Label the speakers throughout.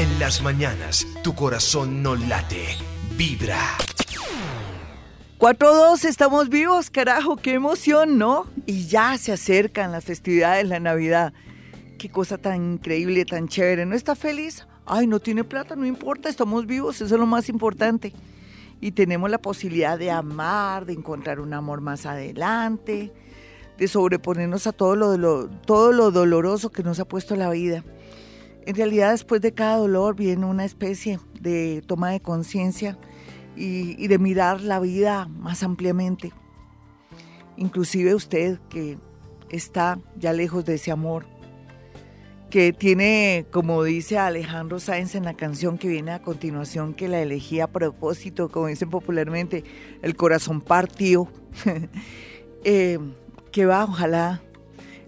Speaker 1: En las mañanas, tu corazón no late, vibra.
Speaker 2: 4-2, estamos vivos, carajo, qué emoción, ¿no? Y ya se acercan las festividades, la Navidad. Qué cosa tan increíble, tan chévere. ¿No está feliz? Ay, no tiene plata, no importa, estamos vivos, eso es lo más importante. Y tenemos la posibilidad de amar, de encontrar un amor más adelante, de sobreponernos a todo lo, todo lo doloroso que nos ha puesto la vida. En realidad, después de cada dolor viene una especie de toma de conciencia y, de mirar la vida más ampliamente. Inclusive usted que está ya lejos de ese amor, que tiene, como dice Alejandro Sáenz en la canción que viene a continuación, que la elegí a propósito, como dicen popularmente, el corazón partido. eh, que va, ojalá.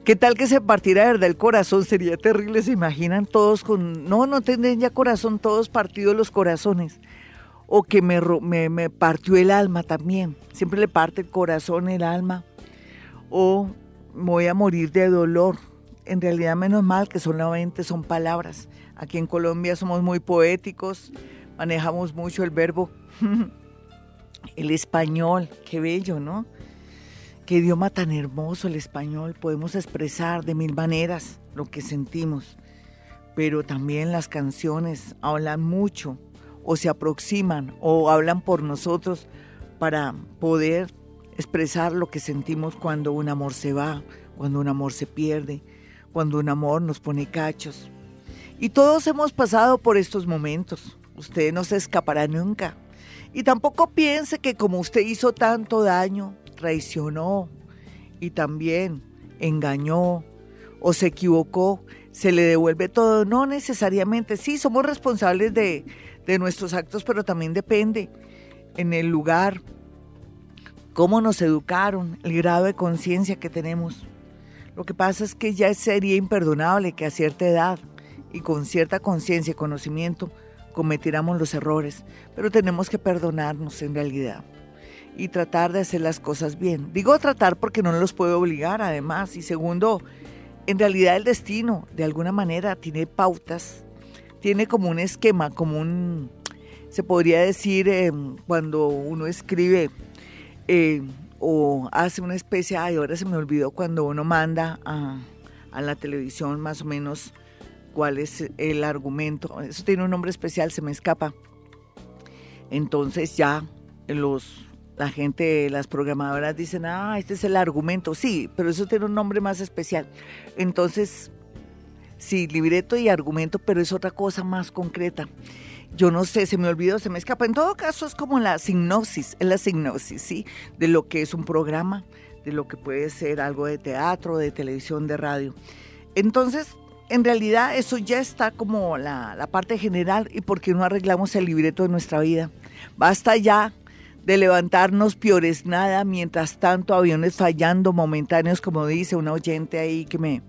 Speaker 2: ¿Qué tal que se partiera verdad el corazón? Sería terrible, se imaginan todos con... No, no tendrían ya corazón, todos partidos los corazones. O que me, me, me partió el alma también. Siempre le parte el corazón, el alma. O voy a morir de dolor en realidad menos mal que solamente son palabras. Aquí en Colombia somos muy poéticos, manejamos mucho el verbo, el español, qué bello, ¿no? Qué idioma tan hermoso el español, podemos expresar de mil maneras lo que sentimos, pero también las canciones hablan mucho o se aproximan o hablan por nosotros para poder expresar lo que sentimos cuando un amor se va, cuando un amor se pierde, cuando un amor nos pone cachos. Y todos hemos pasado por estos momentos. Usted no se escapará nunca. Y tampoco piense que como usted hizo tanto daño, traicionó y también engañó o se equivocó, se le devuelve todo. No necesariamente. Sí, somos responsables de, de nuestros actos, pero también depende en el lugar, cómo nos educaron, el grado de conciencia que tenemos. Lo que pasa es que ya sería imperdonable que a cierta edad y con cierta conciencia y conocimiento cometiéramos los errores, pero tenemos que perdonarnos en realidad y tratar de hacer las cosas bien. Digo tratar porque no los puedo obligar además y segundo, en realidad el destino de alguna manera tiene pautas, tiene como un esquema, como un, se podría decir eh, cuando uno escribe eh, o hace una especie, ay, ahora se me olvidó cuando uno manda a, la televisión más o menos cuál es el argumento. Eso tiene un nombre especial, se me escapa. Entonces ya los la gente, las programadoras dicen, ah, este es el argumento. Sí, pero eso tiene un nombre más especial. Entonces, sí, libreto y argumento, pero es otra cosa más concreta yo no sé, se me olvidó, se me escapa. En todo caso es como la sinopsis, es la sinopsis, ¿sí? De lo que es un programa, de lo que puede ser algo de teatro, de televisión, de radio. Entonces, en realidad eso ya está como la, la parte general y por qué no arreglamos el libreto de nuestra vida. Basta ya de levantarnos piores nada, mientras tanto aviones fallando momentáneos, como dice una oyente ahí que me,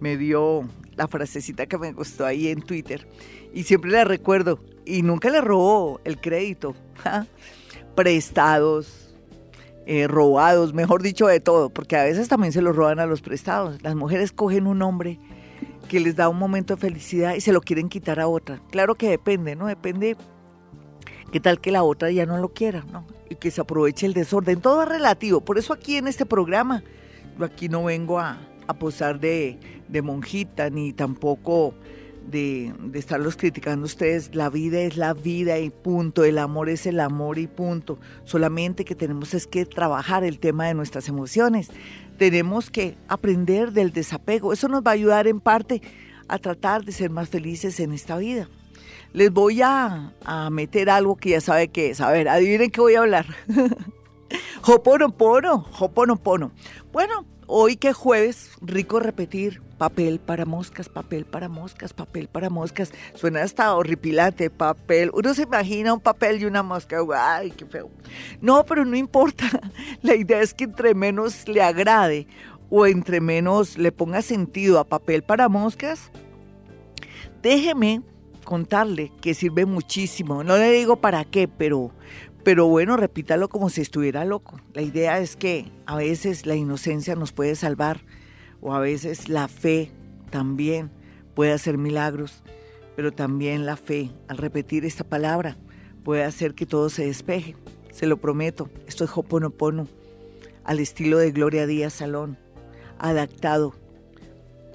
Speaker 2: me dio la frasecita que me gustó ahí en Twitter. Y siempre la recuerdo, y nunca le robó el crédito. Prestados, eh, robados, mejor dicho, de todo, porque a veces también se lo roban a los prestados. Las mujeres cogen un hombre que les da un momento de felicidad y se lo quieren quitar a otra. Claro que depende, ¿no? Depende qué tal que la otra ya no lo quiera, ¿no? Y que se aproveche el desorden. Todo es relativo. Por eso aquí en este programa, yo aquí no vengo a, posar de, de monjita, ni tampoco de, estarlos criticando ustedes. La vida es la vida y punto. El amor es el amor y punto. Solamente que tenemos es que trabajar el tema de nuestras emociones. Tenemos que aprender del desapego. Eso nos va a ayudar en parte a tratar de ser más felices en esta vida. Les voy a, a meter algo que ya sabe qué es. A ver, adivinen qué voy a hablar. Hoponopono, hoponopono. Bueno, hoy que jueves, rico repetir, papel para moscas, papel para moscas, papel para moscas. Suena hasta horripilante, papel. Uno se imagina un papel y una mosca, ay, qué feo. No, pero no importa. La idea es que entre menos le agrade o entre menos le ponga sentido a papel para moscas, déjeme contarle que sirve muchísimo. No le digo para qué, pero pero bueno, repítalo como si estuviera loco. La idea es que a veces la inocencia nos puede salvar o a veces la fe también puede hacer milagros. pero también la fe. Al repetir esta palabra puede hacer que todo se despeje. Se lo prometo. Esto es Hoponopono, al estilo de Gloria Díaz Salón, adaptado.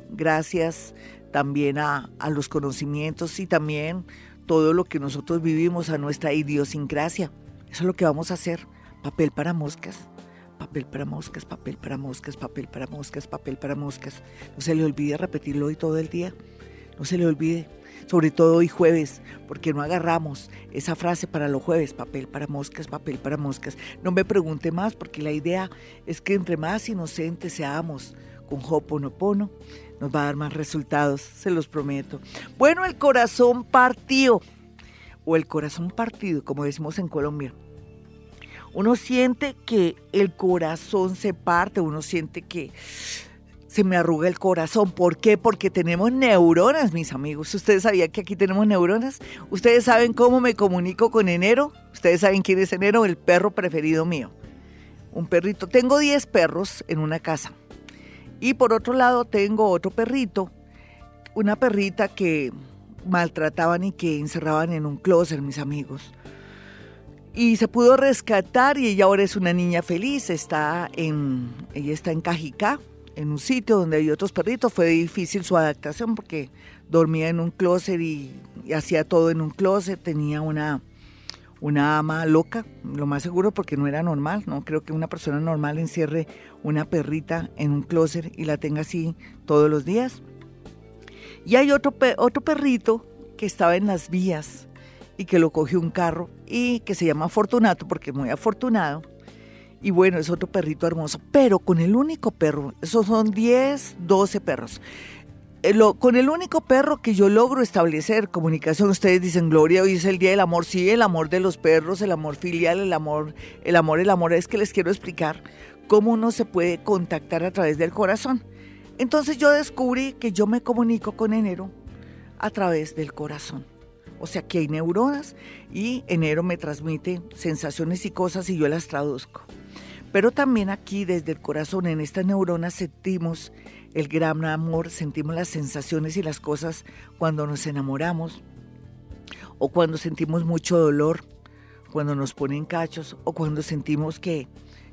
Speaker 2: Gracias también a, a los conocimientos y también todo lo que nosotros vivimos, a nuestra idiosincrasia. Eso es lo que vamos a hacer. Papel para moscas papel para moscas, papel para moscas, papel para moscas, papel para moscas. No se le olvide repetirlo hoy todo el día. No se le olvide, sobre todo hoy jueves, porque no agarramos esa frase para los jueves, papel para moscas, papel para moscas. No me pregunte más, porque la idea es que entre más inocentes seamos con Hoponopono, nos va a dar más resultados, se los prometo. Bueno, el corazón partido, o el corazón partido, como decimos en Colombia uno siente que el corazón se parte, uno siente que se me arruga el corazón. ¿Por qué? Porque tenemos neuronas, mis amigos. ¿Ustedes sabían que aquí tenemos neuronas? ¿Ustedes saben cómo me comunico con enero? ¿Ustedes saben quién es enero? El perro preferido mío. Un perrito. Tengo 10 perros en una casa. Y por otro lado tengo otro perrito, una perrita que maltrataban y que encerraban en un closet, mis amigos. Y se pudo rescatar y ella ahora es una niña feliz, está en, ella está en Cajicá, en un sitio donde hay otros perritos, fue difícil su adaptación porque dormía en un closet y, hacía todo en un closet, tenía una, una ama loca, lo más seguro porque no era normal, no creo que una persona normal encierre una perrita en un closet y la tenga así todos los días. Y hay otro, otro perrito que estaba en las vías y que lo cogió un carro y que se llama Fortunato porque es muy afortunado. Y bueno, es otro perrito hermoso, pero con el único perro, esos son 10, 12 perros. Eh, con el único perro que yo logro establecer comunicación, ustedes dicen, Gloria, hoy es el Día del Amor, sí, el amor de los perros, el amor filial, el amor, el amor, el amor, es que les quiero explicar cómo uno se puede contactar a través del corazón. Entonces yo descubrí que yo me comunico con enero a través del corazón. O sea que hay neuronas y enero me transmite sensaciones y cosas y yo las traduzco. Pero también aquí desde el corazón, en estas neuronas sentimos el gran amor, sentimos las sensaciones y las cosas cuando nos enamoramos o cuando sentimos mucho dolor, cuando nos ponen cachos o cuando sentimos que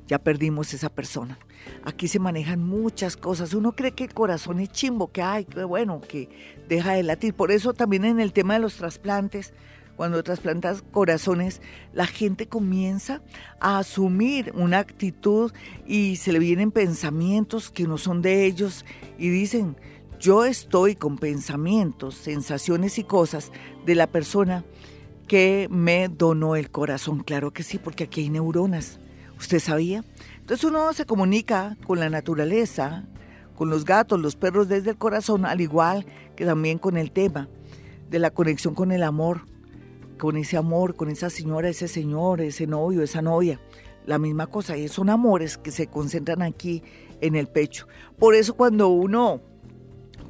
Speaker 2: ya perdimos esa persona. Aquí se manejan muchas cosas. Uno cree que el corazón es chimbo, que ay, qué bueno, que deja de latir. Por eso también en el tema de los trasplantes, cuando trasplantas corazones, la gente comienza a asumir una actitud y se le vienen pensamientos que no son de ellos y dicen, yo estoy con pensamientos, sensaciones y cosas de la persona que me donó el corazón. Claro que sí, porque aquí hay neuronas. ¿Usted sabía? Entonces uno se comunica con la naturaleza, con los gatos, los perros desde el corazón, al igual que también con el tema de la conexión con el amor, con ese amor, con esa señora, ese señor, ese novio, esa novia. La misma cosa, y son amores que se concentran aquí en el pecho. Por eso cuando uno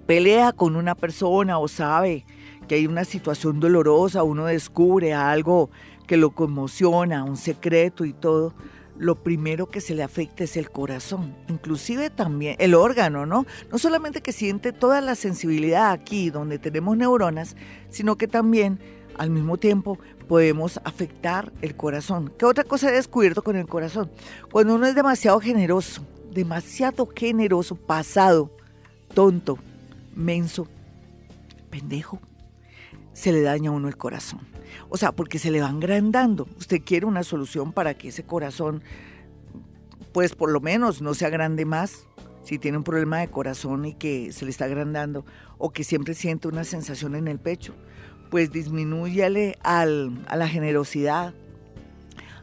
Speaker 2: pelea con una persona o sabe que hay una situación dolorosa, uno descubre algo que lo conmociona, un secreto y todo, lo primero que se le afecta es el corazón, inclusive también el órgano, ¿no? No solamente que siente toda la sensibilidad aquí donde tenemos neuronas, sino que también al mismo tiempo podemos afectar el corazón. ¿Qué otra cosa he descubierto con el corazón? Cuando uno es demasiado generoso, demasiado generoso, pasado, tonto, menso, pendejo, se le daña a uno el corazón. O sea, porque se le va agrandando. Usted quiere una solución para que ese corazón, pues por lo menos no se agrande más. Si tiene un problema de corazón y que se le está agrandando o que siempre siente una sensación en el pecho, pues disminúyale al, a la generosidad,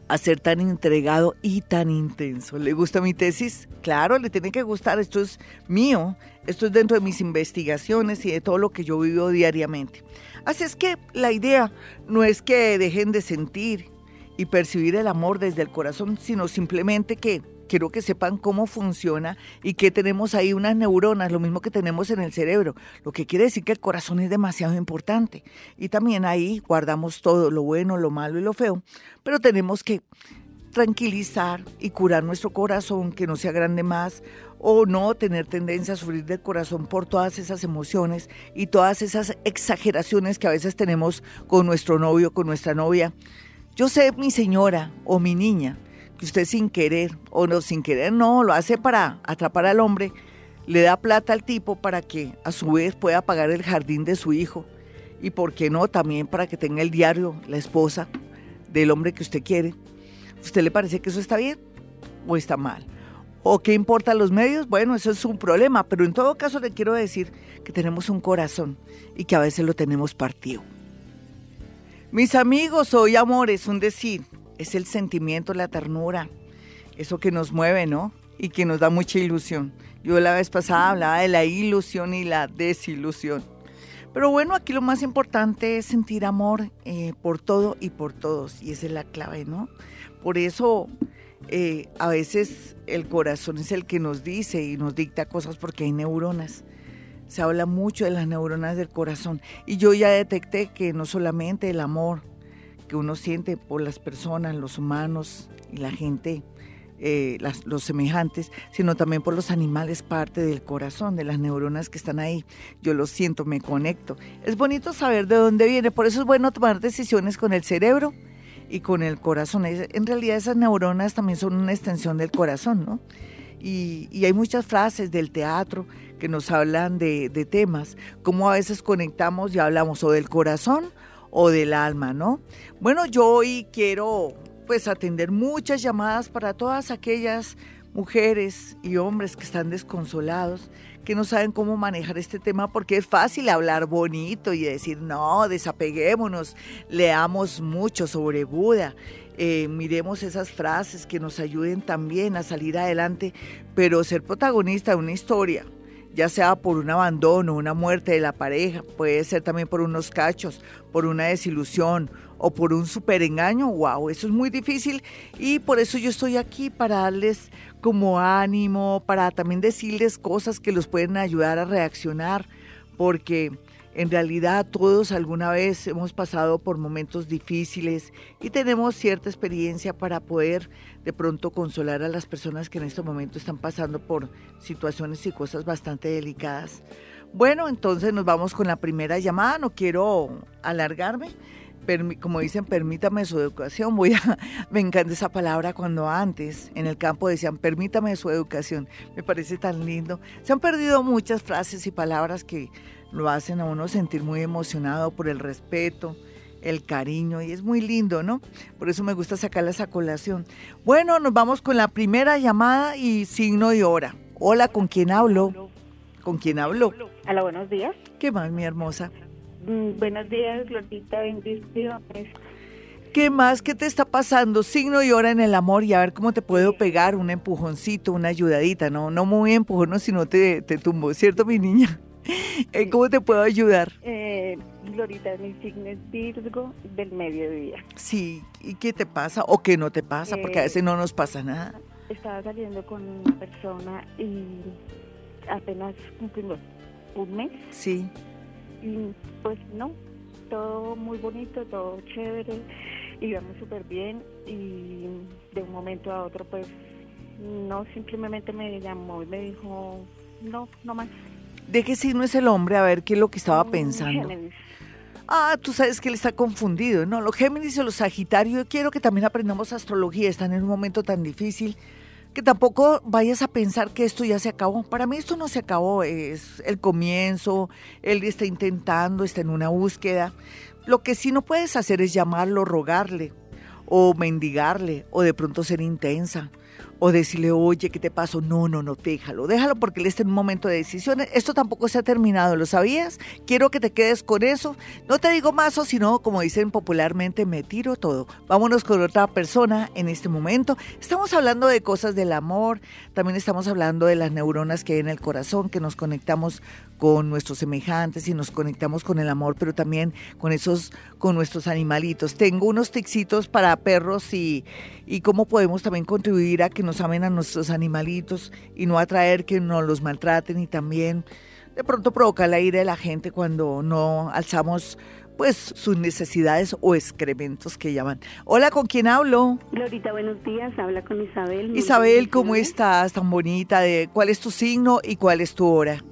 Speaker 2: a ser tan entregado y tan intenso. ¿Le gusta mi tesis? Claro, le tiene que gustar. Esto es mío, esto es dentro de mis investigaciones y de todo lo que yo vivo diariamente. Así es que la idea no es que dejen de sentir y percibir el amor desde el corazón, sino simplemente que quiero que sepan cómo funciona y que tenemos ahí unas neuronas, lo mismo que tenemos en el cerebro, lo que quiere decir que el corazón es demasiado importante. Y también ahí guardamos todo, lo bueno, lo malo y lo feo, pero tenemos que tranquilizar y curar nuestro corazón, que no sea grande más o no tener tendencia a sufrir del corazón por todas esas emociones y todas esas exageraciones que a veces tenemos con nuestro novio, con nuestra novia. Yo sé, mi señora o mi niña, que usted sin querer o no sin querer, no, lo hace para atrapar al hombre, le da plata al tipo para que a su vez pueda pagar el jardín de su hijo y, ¿por qué no?, también para que tenga el diario, la esposa del hombre que usted quiere. ¿Usted le parece que eso está bien o está mal? ¿O qué importa los medios? Bueno, eso es un problema, pero en todo caso le quiero decir que tenemos un corazón y que a veces lo tenemos partido. Mis amigos, hoy amor es un decir, es el sentimiento, la ternura, eso que nos mueve, ¿no? Y que nos da mucha ilusión. Yo la vez pasada hablaba de la ilusión y la desilusión. Pero bueno, aquí lo más importante es sentir amor eh, por todo y por todos, y esa es la clave, ¿no? Por eso eh, a veces el corazón es el que nos dice y nos dicta cosas porque hay neuronas. Se habla mucho de las neuronas del corazón y yo ya detecté que no solamente el amor que uno siente por las personas, los humanos y la gente, eh, los semejantes, sino también por los animales, parte del corazón, de las neuronas que están ahí. Yo lo siento, me conecto. Es bonito saber de dónde viene, por eso es bueno tomar decisiones con el cerebro y con el corazón. En realidad esas neuronas también son una extensión del corazón, ¿no? Y, hay muchas frases del teatro que nos hablan de, de, temas, como a veces conectamos y hablamos o del corazón o del alma, ¿no? Bueno, yo hoy quiero pues atender muchas llamadas para todas aquellas mujeres y hombres que están desconsolados, que no saben cómo manejar este tema porque es fácil hablar bonito y decir, no, desapeguémonos, leamos mucho sobre Buda, eh, miremos esas frases que nos ayuden también a salir adelante, pero ser protagonista de una historia, ya sea por un abandono, una muerte de la pareja, puede ser también por unos cachos, por una desilusión o por un super engaño, wow, eso es muy difícil. Y por eso yo estoy aquí para darles como ánimo, para también decirles cosas que los pueden ayudar a reaccionar, porque en realidad todos alguna vez hemos pasado por momentos difíciles y tenemos cierta experiencia para poder de pronto consolar a las personas que en este momento están pasando por situaciones y cosas bastante delicadas. Bueno, entonces nos vamos con la primera llamada, no quiero alargarme como dicen, permítame su educación. Voy a, me encanta esa palabra cuando antes en el campo decían, permítame su educación. Me parece tan lindo. Se han perdido muchas frases y palabras que lo hacen a uno sentir muy emocionado por el respeto, el cariño, y es muy lindo, ¿no? Por eso me gusta sacarla esa colación. Bueno, nos vamos con la primera llamada y signo y hora. Hola, ¿con quién hablo? ¿Con quién hablo?
Speaker 3: Hola, buenos días.
Speaker 2: ¿Qué más, mi hermosa?
Speaker 3: Mm, buenos días, Lolita, bendiciones.
Speaker 2: ¿Qué más? ¿Qué te está pasando? Signo y hora en el amor y a ver cómo te puedo pegar un empujoncito, una ayudadita, no, no muy empujón, sino te, te tumbo, ¿cierto, mi niña? Eh, ¿Cómo te puedo ayudar?
Speaker 3: Eh, Glorita, mi signo es Virgo del mediodía.
Speaker 2: Sí, ¿y qué te pasa o qué no te pasa? Porque a veces no nos pasa nada.
Speaker 3: Estaba saliendo con una persona y apenas cumplimos un mes.
Speaker 2: Sí.
Speaker 3: Y pues no, todo muy bonito, todo chévere, íbamos súper bien y de un momento a otro pues no, simplemente me llamó y me dijo, no, no más.
Speaker 2: ¿De qué signo es el hombre? A ver qué es lo que estaba mm, pensando. Géminis. Ah, tú sabes que él está confundido, ¿no? Los Géminis y los Sagitarios, yo quiero que también aprendamos astrología, están en un momento tan difícil que tampoco vayas a pensar que esto ya se acabó. Para mí esto no se acabó, es el comienzo, él está intentando, está en una búsqueda. Lo que sí no puedes hacer es llamarlo, rogarle o mendigarle o de pronto ser intensa o decirle, oye, ¿qué te pasó? No, no, no, déjalo, déjalo porque él está en un momento de decisiones. Esto tampoco se ha terminado, ¿lo sabías? Quiero que te quedes con eso. No te digo más o sino, como dicen popularmente, me tiro todo. Vámonos con otra persona en este momento. Estamos hablando de cosas del amor, también estamos hablando de las neuronas que hay en el corazón, que nos conectamos con nuestros semejantes y nos conectamos con el amor, pero también con esos, con nuestros animalitos. Tengo unos tixitos para perros y, y cómo podemos también contribuir a que nos amen a nuestros animalitos y no atraer que nos los maltraten y también de pronto provocar la ira de la gente cuando no alzamos pues sus necesidades o excrementos que llaman. Hola, ¿con quién hablo?
Speaker 4: Glorita, buenos días. Habla con Isabel.
Speaker 2: Isabel, ¿cómo estás? Tan bonita. De, ¿Cuál es tu signo y cuál es tu hora?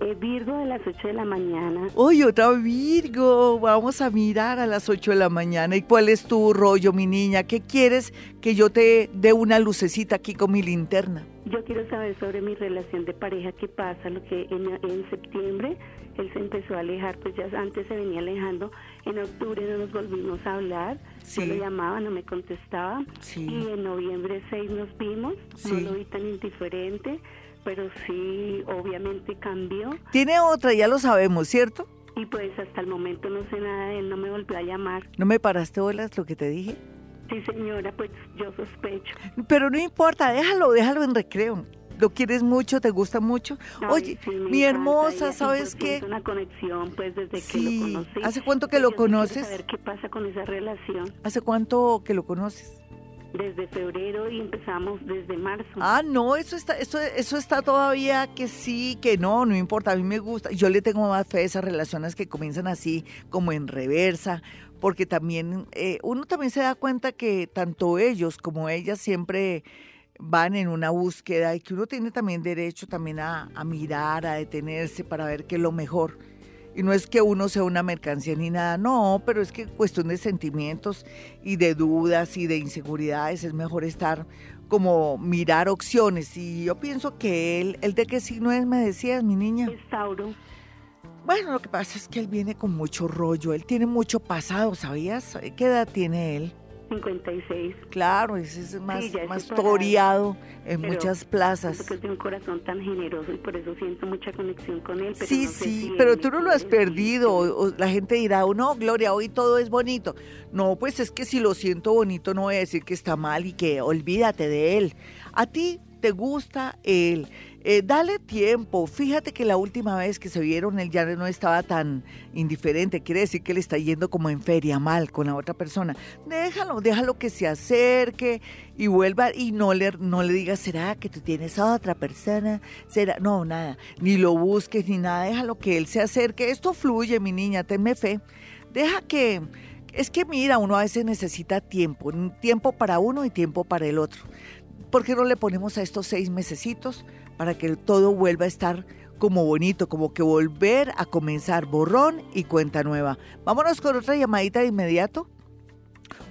Speaker 4: Eh, Virgo de las 8 de la mañana.
Speaker 2: Uy, otra Virgo. Vamos a mirar a las 8 de la mañana. ¿Y cuál es tu rollo, mi niña? ¿Qué quieres que yo te dé una lucecita aquí con mi linterna?
Speaker 4: Yo quiero saber sobre mi relación de pareja, qué pasa, lo que en, en septiembre él se empezó a alejar, pues ya antes se venía alejando, en octubre no nos volvimos a hablar, sí. yo le llamaba, no me contestaba, y en noviembre 6 nos vimos, no lo vi tan indiferente, pero sí, obviamente cambió.
Speaker 2: Tiene otra, ya lo sabemos, ¿cierto?
Speaker 4: Y pues hasta el momento no sé nada de él, no me volvió a llamar.
Speaker 2: ¿No me paraste bolas lo que te dije?
Speaker 4: Sí, señora, pues yo sospecho.
Speaker 2: Pero no importa, déjalo, déjalo en recreo lo quieres mucho, te gusta mucho. Oye, mi hermosa, ¿sabes qué?
Speaker 4: una conexión, pues, desde que lo conocí.
Speaker 2: ¿Hace cuánto que lo conoces?
Speaker 4: ver qué pasa con esa relación.
Speaker 2: ¿Hace cuánto que lo conoces?
Speaker 4: Desde febrero y empezamos desde marzo.
Speaker 2: Ah, no, eso está, eso, eso está todavía que sí, que no, no importa, a mí me gusta. Yo le tengo más fe a esas relaciones que comienzan así, como en reversa, porque también, eh, uno también se da cuenta que tanto ellos como ellas siempre van en una búsqueda y que uno tiene también derecho también a, mirar, a detenerse para ver qué es lo mejor. Y no es que uno sea una mercancía ni nada, no, pero es que cuestión de sentimientos y de dudas y de inseguridades es mejor estar como mirar opciones. Y yo pienso que él, ¿el de qué signo es? Me decías, mi niña.
Speaker 4: Es Tauro.
Speaker 2: Bueno, lo que pasa es que él viene con mucho rollo, él tiene mucho pasado, ¿sabías? ¿Qué edad tiene él?
Speaker 4: 56.
Speaker 2: Claro, ese es más, más toreado en muchas plazas.
Speaker 4: Porque tiene un corazón tan generoso y por eso siento mucha conexión con él. Pero
Speaker 2: sí, sí, pero tú no lo has perdido. la gente dirá, oh, no, Gloria, hoy todo es bonito. No, pues es que si lo siento bonito no voy a decir que está mal y que olvídate de él. A ti te gusta él eh, dale tiempo. Fíjate que la última vez que se vieron él ya no estaba tan indiferente. Quiere decir que le está yendo como en feria mal con la otra persona. Déjalo, déjalo que se acerque y vuelva y no le, no le digas, ¿será que tú tienes a otra persona? ¿Será? No, nada. Ni lo busques ni nada. Déjalo que él se acerque. Esto fluye, mi niña, tenme fe. Deja que... Es que mira, uno a veces necesita tiempo, tiempo para uno y tiempo para el otro. ¿Por qué no le ponemos a estos seis mesecitos? Para que todo vuelva a estar como bonito, como que volver a comenzar borrón y cuenta nueva. Vámonos con otra llamadita de inmediato.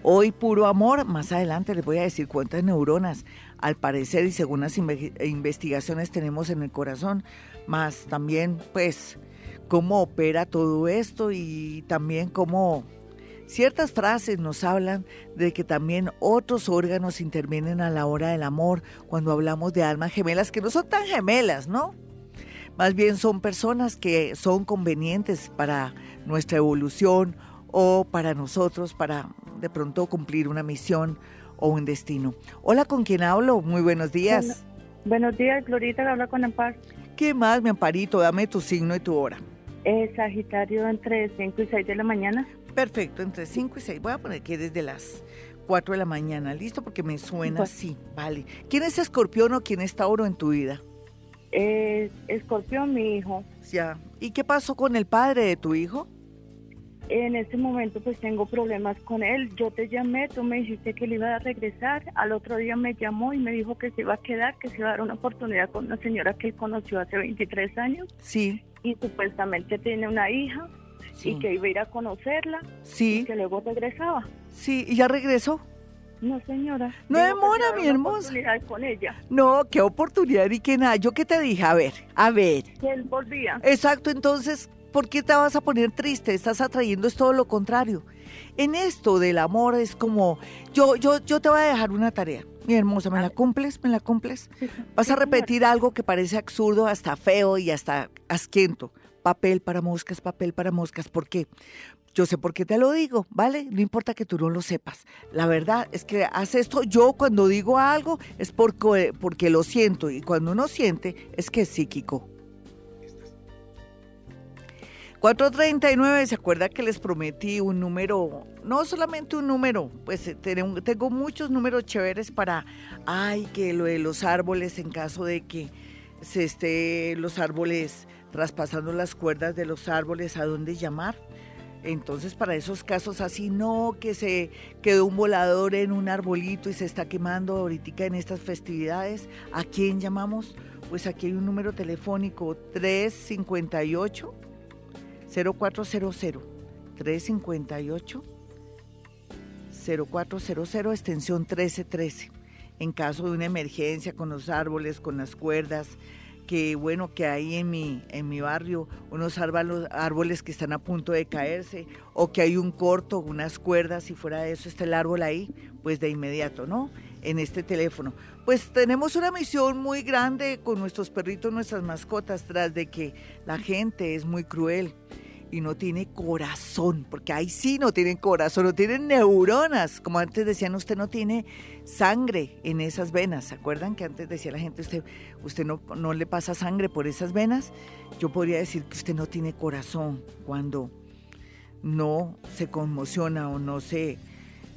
Speaker 2: Hoy puro amor, más adelante les voy a decir cuántas neuronas, al parecer y según las investigaciones tenemos en el corazón, más también pues cómo opera todo esto y también cómo Ciertas frases nos hablan de que también otros órganos intervienen a la hora del amor cuando hablamos de almas gemelas que no son tan gemelas, ¿no? Más bien son personas que son convenientes para nuestra evolución o para nosotros, para de pronto cumplir una misión o un destino. Hola, ¿con quién hablo? Muy buenos días.
Speaker 5: buenos días, Glorita, habla con Amparo.
Speaker 2: ¿Qué más, mi Amparito? Dame tu signo y tu hora.
Speaker 5: Sagitario entre 5 y 6 de la mañana.
Speaker 2: Perfecto, entre 5 y 6. Voy a poner que desde las 4 de la mañana, ¿listo? Porque me suena así, vale. ¿Quién es escorpión o quién es Tauro en tu vida?
Speaker 5: Eh, escorpión, mi hijo.
Speaker 2: Ya. ¿Y qué pasó con el padre de tu hijo?
Speaker 5: En este momento pues tengo problemas con él. Yo te llamé, tú me dijiste que él iba a regresar. Al otro día me llamó y me dijo que se iba a quedar, que se iba a dar una oportunidad con una señora que él conoció hace 23 años.
Speaker 2: Sí.
Speaker 5: Y supuestamente tiene una hija y que iba a ir a conocerla
Speaker 2: sí.
Speaker 5: y que luego regresaba.
Speaker 2: Sí, ¿y ya regresó?
Speaker 5: No, señora.
Speaker 2: No demora, mi hermosa.
Speaker 5: con ella.
Speaker 2: No, qué oportunidad y qué nada. ¿Yo qué te dije? A ver, a ver.
Speaker 5: Que él volvía.
Speaker 2: Exacto, entonces, ¿por qué te vas a poner triste? Estás atrayendo es todo lo contrario. En esto del amor es como, yo, yo, yo te voy a dejar una tarea. Mi hermosa, ¿me la cumples? ¿Me la cumples? Vas a repetir algo que parece absurdo, hasta feo y hasta asquiento papel para moscas, papel para moscas. ¿Por qué? Yo sé por qué te lo digo, ¿vale? No importa que tú no lo sepas. La verdad es que hace esto, yo cuando digo algo es porque, porque lo siento y cuando uno siente es que es psíquico. 439, ¿se acuerda que les prometí un número? No solamente un número, pues eh, tengo muchos números chéveres para, ay, que lo de los árboles en caso de que se esté los árboles traspasando las cuerdas de los árboles a dónde llamar. Entonces, para esos casos así, no que se quedó un volador en un arbolito y se está quemando ahorita en estas festividades, ¿a quién llamamos? Pues aquí hay un número telefónico 358 0400 358 0400 extensión 1313 en caso de una emergencia con los árboles, con las cuerdas, que bueno, que hay en mi, en mi barrio unos árboles que están a punto de caerse, o que hay un corto, unas cuerdas, y fuera de eso está el árbol ahí, pues de inmediato, ¿no? En este teléfono. Pues tenemos una misión muy grande con nuestros perritos, nuestras mascotas, tras de que la gente es muy cruel y no tiene corazón, porque ahí sí no tienen corazón, no tienen neuronas. Como antes decían, usted no tiene sangre en esas venas. ¿Se acuerdan que antes decía la gente, usted, usted no, no le pasa sangre por esas venas? Yo podría decir que usted no tiene corazón cuando no se conmociona o no se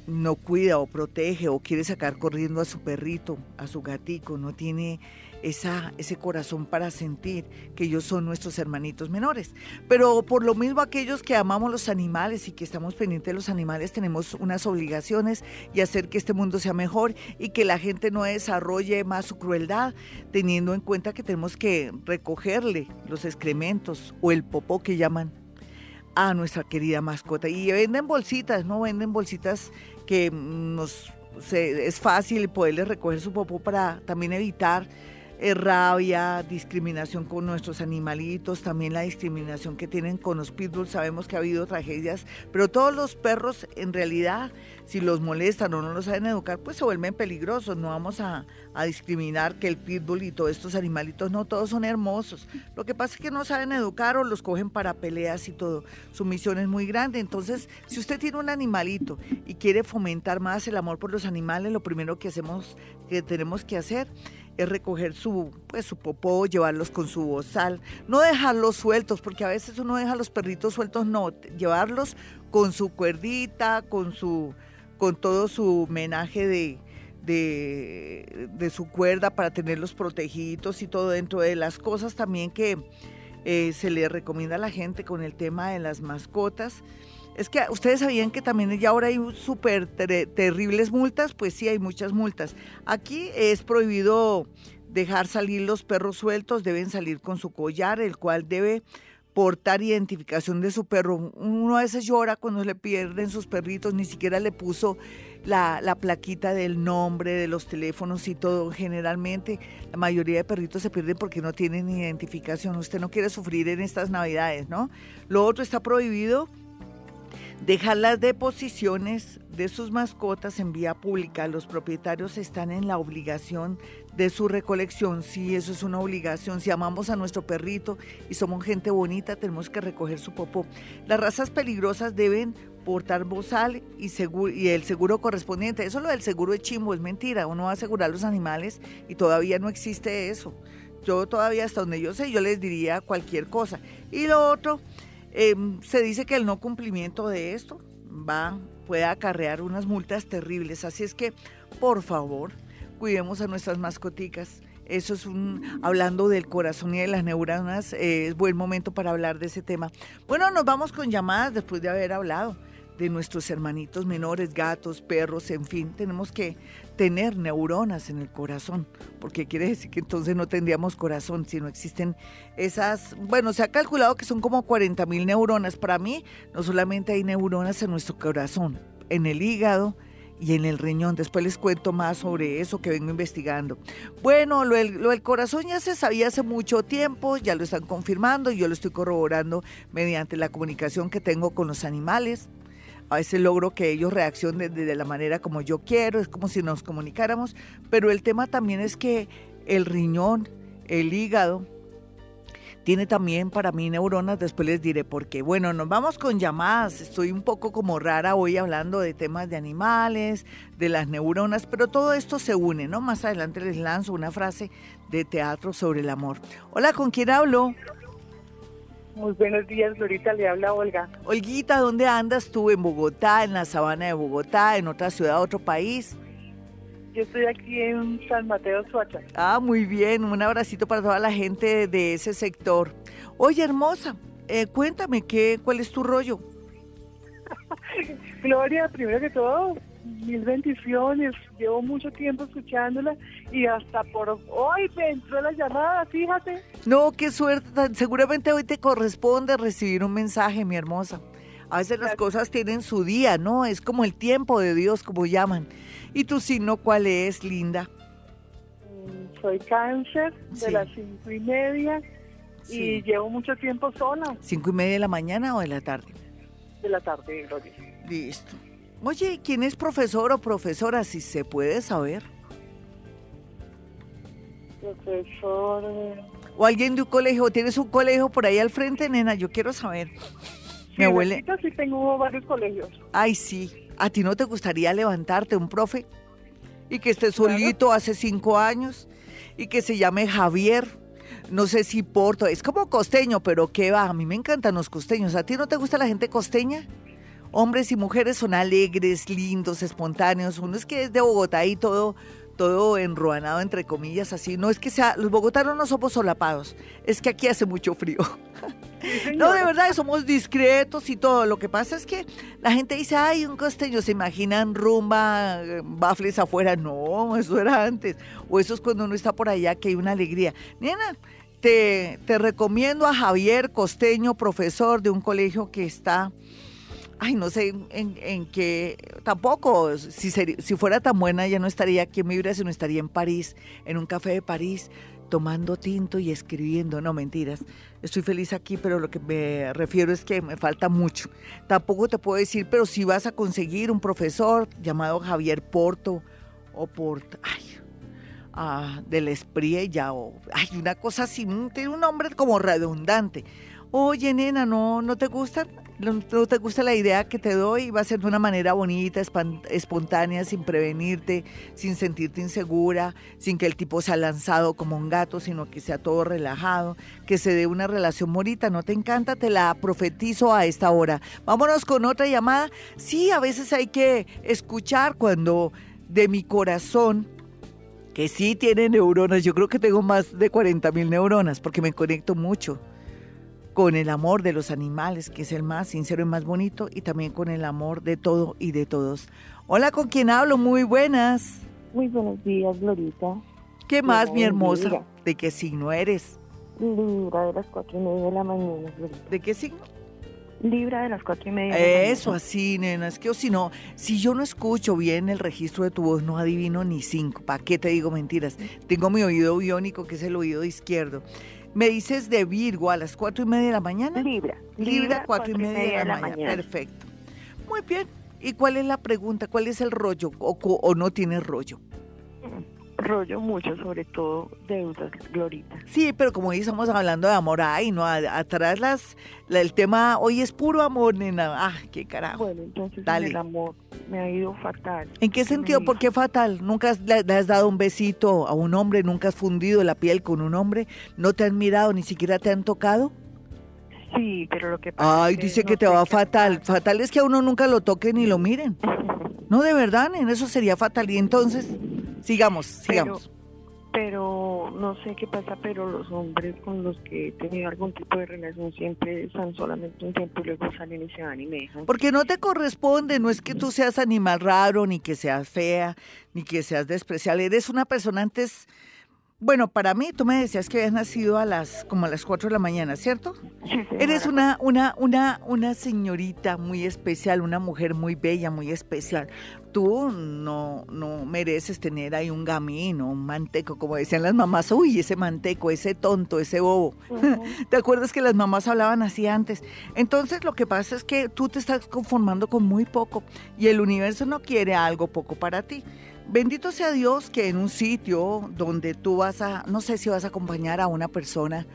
Speaker 2: no cuida o protege o quiere sacar corriendo a su perrito, a su gatico, no tiene esa, ese corazón para sentir que ellos son nuestros hermanitos menores. Pero por lo mismo aquellos que amamos los animales y que estamos pendientes de los animales tenemos unas obligaciones y hacer que este mundo sea mejor y que la gente no desarrolle más su crueldad, teniendo en cuenta que tenemos que recogerle los excrementos o el popó que llaman a nuestra querida mascota. Y venden bolsitas, ¿no? Venden bolsitas que nos es fácil poderles recoger su popó para también evitar eh, rabia, discriminación con nuestros animalitos, también la discriminación que tienen con los pitbulls. Sabemos que ha habido tragedias, pero todos los perros en realidad, si los molestan o no los saben educar, pues se vuelven peligrosos. No vamos a, a discriminar que el pitbull y todos estos animalitos, no todos son hermosos. Lo que pasa es que no saben educar o los cogen para peleas y todo. Su misión es muy grande. Entonces, si usted tiene un animalito y quiere fomentar más el amor por los animales, lo primero que hacemos, que tenemos que hacer es recoger su, pues, su popó, llevarlos con su bozal, no dejarlos sueltos, porque a veces uno deja los perritos sueltos, no, llevarlos con su cuerdita, con su, con todo su menaje de, de, su cuerda para tenerlos protegidos y todo dentro de las cosas también que eh, se le recomienda a la gente con el tema de las mascotas. Es que ustedes sabían que también ya ahora hay súper terribles multas, pues sí, hay muchas multas. Aquí es prohibido dejar salir los perros sueltos, deben salir con su collar, el cual debe portar identificación de su perro. Uno a veces llora cuando le pierden sus perritos, ni siquiera le puso la, la, plaquita del nombre, de los teléfonos y todo. Generalmente la mayoría de perritos se pierden porque no tienen identificación. Usted no quiere sufrir en estas navidades, ¿no? Lo otro está prohibido Dejar las deposiciones de sus mascotas en vía pública. Los propietarios están en la obligación de su recolección. Sí, eso es una obligación. Si amamos a nuestro perrito y somos gente bonita, tenemos que recoger su popó. Las razas peligrosas deben portar bozal y, y el seguro correspondiente. Eso lo del seguro de chimbo es mentira. Uno va a asegurar los animales y todavía no existe eso. Yo todavía, hasta donde yo sé, yo les diría cualquier cosa. Y lo otro Em, se dice que el no cumplimiento de esto va, puede acarrear unas multas terribles. Así es que, por favor, cuidemos a nuestras mascoticas. Eso es un, hablando del corazón y de las neuronas, eh, es buen momento para hablar de ese tema. Bueno, nos vamos con llamadas después de haber hablado de nuestros hermanitos menores, gatos, perros, en fin, tenemos que tener neuronas en el corazón, porque quiere decir que entonces no tendríamos corazón si no existen esas, bueno, se ha calculado que son como 40 mil neuronas. Para mí, no solamente hay neuronas en nuestro corazón, en el hígado, y en el riñón. Después les cuento más sobre eso que vengo investigando. Bueno, lo del, lo del, corazón ya se sabía hace mucho tiempo, ya lo están confirmando yo lo estoy corroborando mediante la comunicación que tengo con los animales a veces logro que ellos reaccionen de, la manera como yo quiero, es como si nos comunicáramos, pero el tema también es que el riñón, el hígado, tiene también para mí neuronas, después les diré por qué. Bueno, nos vamos con llamadas, estoy un poco como rara hoy hablando de temas de animales, de las neuronas, pero todo esto se une, ¿no? Más adelante les lanzo una frase de teatro sobre el amor. Hola, ¿con quién hablo?
Speaker 6: Muy buenos días, Florita, le habla Olga.
Speaker 2: Olguita, ¿dónde andas tú? ¿En Bogotá, en la sabana de Bogotá, en otra ciudad, otro país?
Speaker 6: Yo estoy aquí en San Mateo, Suacha.
Speaker 2: Ah, muy bien, un abracito para toda la gente de ese sector. Oye, hermosa, eh, cuéntame, ¿qué, ¿cuál es tu rollo?
Speaker 6: Gloria, primero que todo, mil bendiciones. Llevo mucho tiempo escuchándola y hasta por hoy me entró la llamada, fíjate.
Speaker 2: No, qué suerte. Seguramente hoy te corresponde recibir un mensaje, mi hermosa. A veces las cosas tienen su día, ¿no? Es como el tiempo de Dios, como llaman. ¿Y tu signo cuál es, linda?
Speaker 6: Mm, soy cáncer de las cinco y media y llevo mucho tiempo sola.
Speaker 2: ¿Cinco y media de la mañana o de la tarde?
Speaker 6: De la tarde, Gloria.
Speaker 2: Listo. Oye, ¿quién es profesor o profesora? Si se puede saber.
Speaker 6: Profesor. Eh.
Speaker 2: O alguien de un colegio. ¿Tienes un colegio por ahí al frente, nena? Yo quiero saber.
Speaker 6: Mi abuela. Sí, tengo varios colegios.
Speaker 2: Ay, sí. ¿A ti no te gustaría levantarte un profe? Y que esté solito hace cinco años. Y que se llame Javier. No sé si Porto. Es como costeño, pero ¿qué va? A mí me encantan los costeños. ¿A ti no te gusta la gente costeña? Hombres y mujeres son alegres, lindos, espontáneos. Uno es que es de Bogotá y todo, todo enruanado, entre comillas, así. No es que sea, los bogotanos no somos solapados, es que aquí hace mucho frío. no, de verdad, somos discretos y todo. Lo que pasa es que la gente dice, ay, un costeño, se imaginan rumba, bafles afuera. No, eso era antes. O eso es cuando uno está por allá, que hay una alegría. Nena, te, te recomiendo a Javier Costeño, profesor de un colegio que está ay, no sé en, qué, tampoco, si, si fuera tan buena ya no estaría aquí en mi vida, sino estaría en París, en un café de París, tomando tinto y escribiendo, no mentiras. Estoy feliz aquí, pero lo que me refiero es que me falta mucho. Tampoco te puedo decir, pero si vas a conseguir un profesor llamado Javier Porto o Porto, ay, ah, del Espriella o, ay, una cosa así, tiene un nombre como redundante. Oye, nena, ¿no, no te gustan? No, te gusta la idea que te doy, va a ser de una manera bonita, espontánea, sin prevenirte, sin sentirte insegura, sin que el tipo sea lanzado como un gato, sino que sea todo relajado, que se dé una relación bonita. ¿No te encanta? Te la profetizo a esta hora. Vámonos con otra llamada. Sí, a veces hay que escuchar cuando de mi corazón que sí tiene neuronas, yo creo que tengo más de 40 mil neuronas porque me conecto mucho con el amor de los animales, que es el más sincero y más bonito, y también con el amor de todo y de todos. Hola, ¿con quién hablo? Muy buenas.
Speaker 7: Muy buenos días, Glorita.
Speaker 2: ¿Qué más, mi hermosa? ¿De qué signo eres?
Speaker 7: Libra de las cuatro y media de la mañana, Glorita.
Speaker 2: ¿De qué signo?
Speaker 7: Libra de las cuatro y media.
Speaker 2: Eso, así, nena. Es que o si no, si yo no escucho bien el registro de tu voz, no adivino ni cinco. ¿Para qué te digo mentiras? Tengo mi oído biónico, que es el oído izquierdo. Me dices de Virgo a las cuatro y media de la mañana.
Speaker 7: Libra.
Speaker 2: Libra, cuatro, y media, de la, mañana. Perfecto. Muy bien. ¿Y cuál es la pregunta? ¿Cuál es el rollo? ¿O, o no tiene rollo?
Speaker 7: Rollo mucho, sobre todo deudas, Glorita.
Speaker 2: Sí, pero como hoy estamos hablando de amor, ay, no, atrás las, el tema hoy es puro amor, nena. Ah, qué carajo.
Speaker 7: Bueno, entonces el amor me ha ido fatal.
Speaker 2: ¿En qué sentido? ¿Por qué fatal? ¿Nunca le, has dado un besito a un hombre? ¿Nunca has fundido la piel con un hombre? ¿No te han mirado, ni siquiera te han tocado?
Speaker 7: Sí, pero lo que pasa
Speaker 2: Ay, dice que, te va fatal. Fatal es que a uno nunca lo toque ni lo miren. no, de verdad, en eso sería fatal. Y entonces... Sigamos, sigamos.
Speaker 7: Pero, no sé qué pasa, pero los hombres con los que he tenido algún tipo de relación siempre están solamente un tiempo y luego salen y se van y me dejan.
Speaker 2: Porque no te corresponde, no es que tú seas animal raro, ni que seas fea, ni que seas despreciable. Eres una persona antes bueno, para mí, tú me decías que habías nacido a las como a las 4 de la mañana, ¿cierto?
Speaker 7: Sí,
Speaker 2: Eres una, una, una, una señorita muy especial, una mujer muy bella, muy especial. Tú no, no mereces tener ahí un gamino, un manteco, como decían las mamás, uy, ese manteco, ese tonto, ese bobo. ¿Te acuerdas que las mamás hablaban así antes? Entonces lo que pasa es que tú te estás conformando con muy poco y el universo no quiere algo poco para ti. Bendito sea Dios que en un sitio donde tú vas a, no sé si vas a acompañar a una persona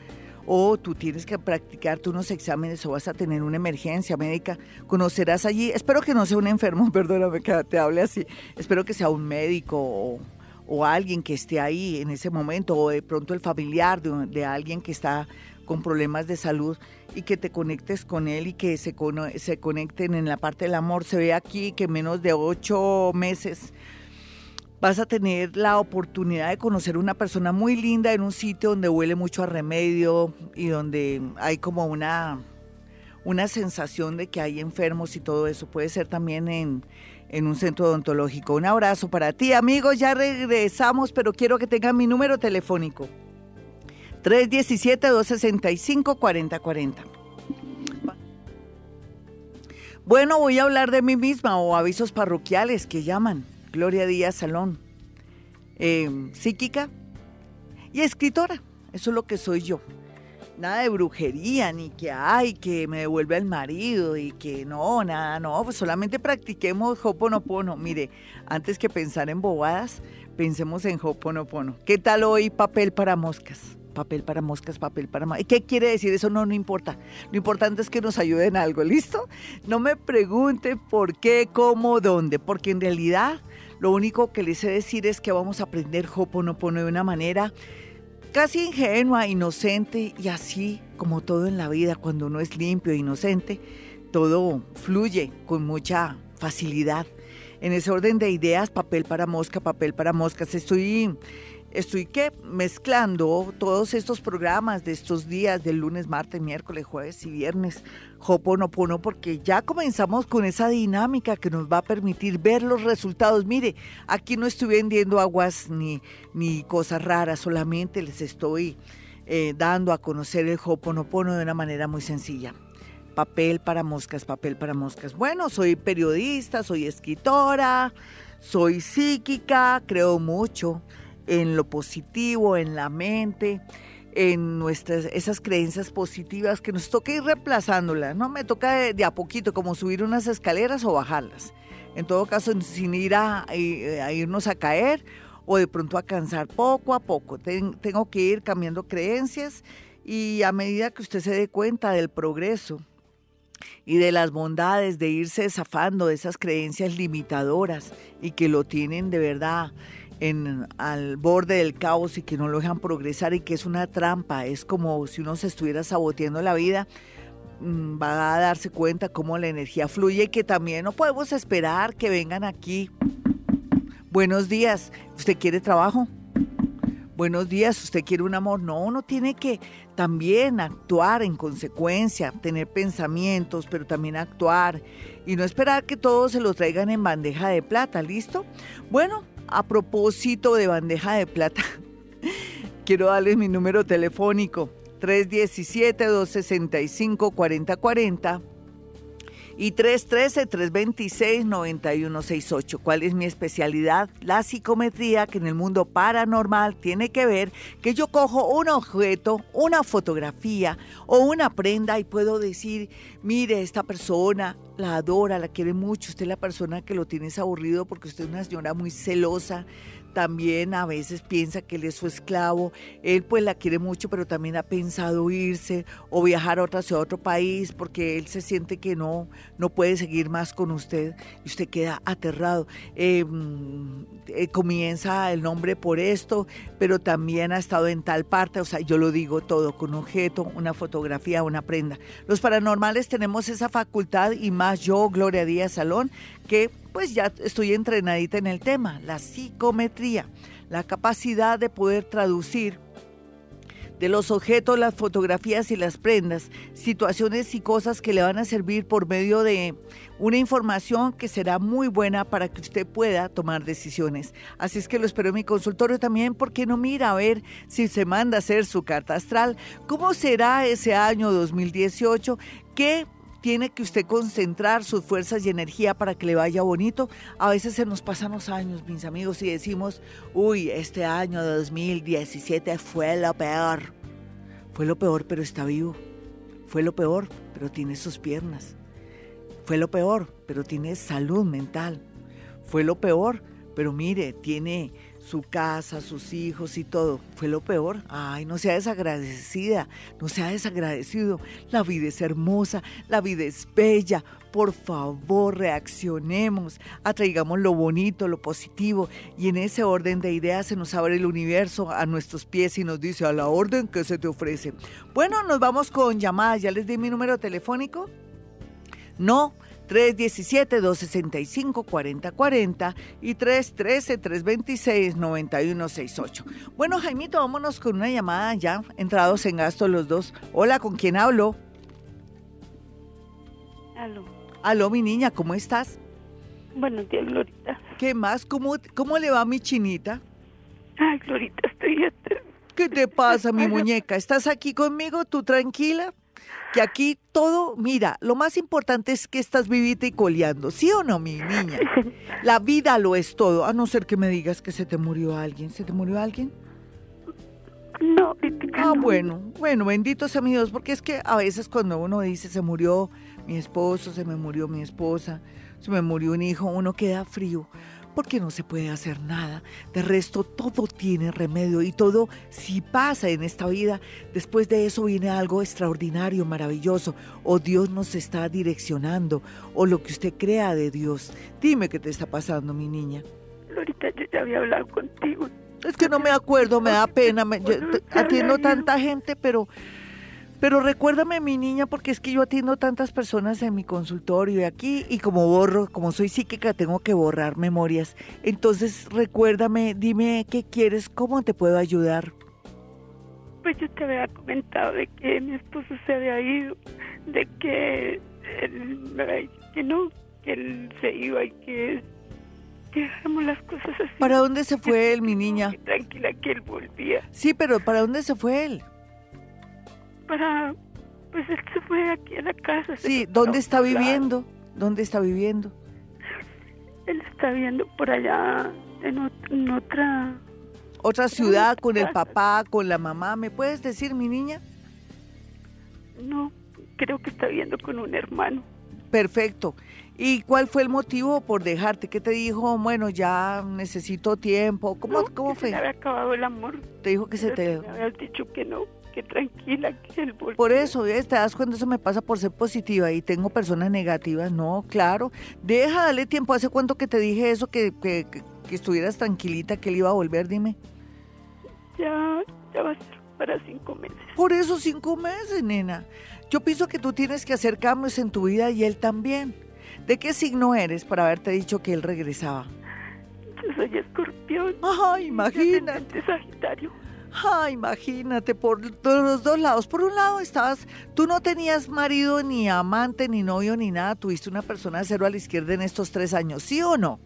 Speaker 2: o tú tienes que practicarte unos exámenes o vas a tener una emergencia médica, conocerás allí, espero que no sea un enfermo, perdóname que te hable así, espero que sea un médico o, o alguien que esté ahí en ese momento o de pronto el familiar de, de alguien que está con problemas de salud y que te conectes con él y que se, se conecten en la parte del amor. Se ve aquí que menos de ocho meses vas a tener la oportunidad de conocer una persona muy linda en un sitio donde huele mucho a remedio y donde hay como una una sensación de que hay enfermos y todo eso. Puede ser también en, en un centro odontológico. Un abrazo para ti, amigos. Ya regresamos, pero quiero que tengan mi número telefónico. 317-265-4040. Bueno, voy a hablar de mí misma o avisos parroquiales que llaman. Gloria Díaz Salón. Eh, psíquica y escritora. Eso es lo que soy yo. Nada de brujería, ni que hay, que me devuelve el marido y que no, nada, no. Pues solamente practiquemos Hoponopono. Mire, antes que pensar en bobadas, pensemos en Hoponopono. ¿Qué tal hoy papel para moscas? papel para moscas, papel para moscas. ¿Qué quiere decir eso? No, no importa. Lo importante es que nos ayuden algo, ¿listo? No me pregunte por qué, cómo, dónde, porque en realidad lo único que les sé decir es que vamos a aprender Hoponopono de una manera casi ingenua, inocente y así como todo en la vida, cuando uno es limpio e inocente, todo fluye con mucha facilidad. En ese orden de ideas, papel para mosca, papel para moscas, estoy estoy que mezclando todos estos programas de estos días, del lunes, martes, miércoles, jueves y viernes, Hoponopono, porque ya comenzamos con esa dinámica que nos va a permitir ver los resultados. Mire, aquí no estoy vendiendo aguas ni, ni cosas raras, solamente les estoy eh, dando a conocer el Hoponopono de una manera muy sencilla. Papel para moscas, papel para moscas. Bueno, soy periodista, soy escritora, soy psíquica, creo mucho en lo positivo, en la mente, en nuestras esas creencias positivas que nos toca ir reemplazándolas, ¿no? Me toca de, a poquito como subir unas escaleras o bajarlas. En todo caso, sin ir a, irnos a caer o de pronto a cansar poco a poco. tengo que ir cambiando creencias y a medida que usted se dé cuenta del progreso y de las bondades de irse zafando de esas creencias limitadoras y que lo tienen de verdad al borde del caos y que no lo dejan progresar y que es una trampa, es como si uno se estuviera saboteando la vida, mm, va a darse cuenta cómo la energía fluye y que también no podemos esperar que vengan aquí. Buenos días, ¿usted quiere trabajo? Buenos días, ¿usted quiere un amor? No, uno tiene que también actuar en consecuencia, tener pensamientos, pero también actuar y no esperar que todos se lo traigan en bandeja de plata, ¿listo? Bueno, a propósito de bandeja de plata, quiero darles mi número telefónico 317-265-4040 y 313-326-9168. ¿Cuál es mi especialidad? La psicometría, que en el mundo paranormal tiene que ver que yo cojo un objeto, una fotografía o una prenda y puedo decir, mire, esta persona la adora, la quiere mucho, usted es la persona que lo tiene aburrido porque usted es una señora muy celosa, también a veces piensa que él es su esclavo, él pues la quiere mucho, pero también ha pensado irse o viajar a hacia otro país porque él se siente que no, no puede seguir más con usted y usted queda aterrado. Em, eh, comienza el nombre por esto, pero también ha estado en tal parte, o sea, yo lo digo todo, con un objeto, una fotografía, una prenda. Los paranormales tenemos esa facultad y más yo, Gloria Díaz Salón, que pues ya estoy entrenadita en el tema, la psicometría, la capacidad de poder traducir de los objetos, las fotografías y las prendas, situaciones y cosas que le van a servir por medio de una información que será muy buena para que usted pueda tomar decisiones. Así es que lo espero en mi consultorio también, porque no mira a ver si se manda a hacer su carta astral, cómo será ese año 2018, qué tiene que usted concentrar sus fuerzas y energía para que le vaya bonito. A veces se nos pasan los años, mis amigos, y decimos, uy, este año 2017 fue lo peor. Fue lo peor, pero está vivo. Fue lo peor, pero tiene sus piernas. Fue lo peor, pero tiene salud mental. Fue lo peor, pero mire, tiene su casa, sus hijos y todo. Fue lo peor. Ay, no sea desagradecida, no sea desagradecido. La vida es hermosa, la vida es bella. Por favor, reaccionemos, atraigamos lo bonito, lo positivo y en ese orden de ideas se nos abre el universo a nuestros pies y nos dice a la orden que se te ofrece. Bueno, nos vamos con llamadas. ¿Ya les di mi número telefónico? No, 317-265-4040 y 313-326-9168. Bueno, Jaimito, vámonos con una llamada ya, entrados en gasto los dos. Hola, ¿con quién hablo?
Speaker 4: Aló.
Speaker 2: Aló, mi niña, ¿cómo estás?
Speaker 4: Buenos días, Glorita.
Speaker 2: ¿Qué más? ¿Cómo, cómo le va mi chinita?
Speaker 4: Ay, Glorita, estoy...
Speaker 2: ¿Qué te pasa, mi muñeca? ¿Estás aquí conmigo, tú tranquila? Que aquí todo, mira, lo más importante es que estás vivita y coleando, ¿sí o no, mi niña? La vida lo es todo, a no ser que me digas que se te murió alguien. ¿Se te murió alguien?
Speaker 4: No,
Speaker 2: Ah, bueno, bueno, bendito sea mi Dios, porque es que a veces cuando uno dice se murió mi esposo, se me murió mi esposa, se me murió un hijo, uno queda frío porque no se puede hacer nada. De resto, todo tiene remedio y todo, si pasa en esta vida, después de eso viene algo extraordinario, maravilloso, o Dios nos está direccionando, o lo que usted crea de Dios. Dime qué te está pasando, mi niña.
Speaker 4: Ahorita yo ya había hablado contigo.
Speaker 2: Es que no me acuerdo, me da pena. Me, yo, atiendo tanta gente, pero pero recuérdame, mi niña, porque es que yo atiendo tantas personas en mi consultorio y aquí, y como borro, como soy psíquica, tengo que borrar memorias. Entonces, recuérdame, dime qué quieres, cómo te puedo ayudar.
Speaker 4: Pues yo te había comentado de que mi esposo se había ido, de que él que no, que él se iba y que dejamos las cosas así.
Speaker 2: ¿Para dónde se fue él, mi niña?
Speaker 4: Tranquila que él volvía.
Speaker 2: Sí, pero ¿para dónde se fue él?
Speaker 4: Para, pues él se fue aquí a la casa.
Speaker 2: Sí, ¿dónde está viviendo? ¿Dónde está viviendo?
Speaker 4: Él está viviendo por allá en, otra...
Speaker 2: ¿Otra ciudad con el papá, con la mamá? ¿Me puedes decir, mi niña?
Speaker 4: No, creo que está viviendo con un hermano.
Speaker 2: Perfecto. ¿Y cuál fue el motivo por dejarte? ¿Qué te dijo? Bueno, ya necesito tiempo. ¿Cómo, ¿cómo fue?
Speaker 4: Se había acabado el amor.
Speaker 2: Te dijo que se te...
Speaker 4: Me habías dicho que no que tranquila, que él
Speaker 2: Por eso, ¿ves? te das cuenta, eso me pasa por ser positiva y tengo personas negativas. No, claro. Deja, dale tiempo. ¿Hace cuánto que te dije eso, que, que, que estuvieras tranquilita, que él iba a volver? Dime.
Speaker 4: Ya, ya va a ser para cinco meses.
Speaker 2: Por eso cinco meses, nena. Yo pienso que tú tienes que hacer cambios en tu vida y él también. ¿De qué signo eres para haberte dicho que él regresaba?
Speaker 4: Yo soy escorpión.
Speaker 2: Ay, imagínate.
Speaker 4: Sagitario.
Speaker 2: Ah, imagínate, por los dos lados. Por un lado estabas, tú no tenías marido, ni amante, ni novio, ni nada. Tuviste una persona de cero a la izquierda en estos tres años, ¿sí o no?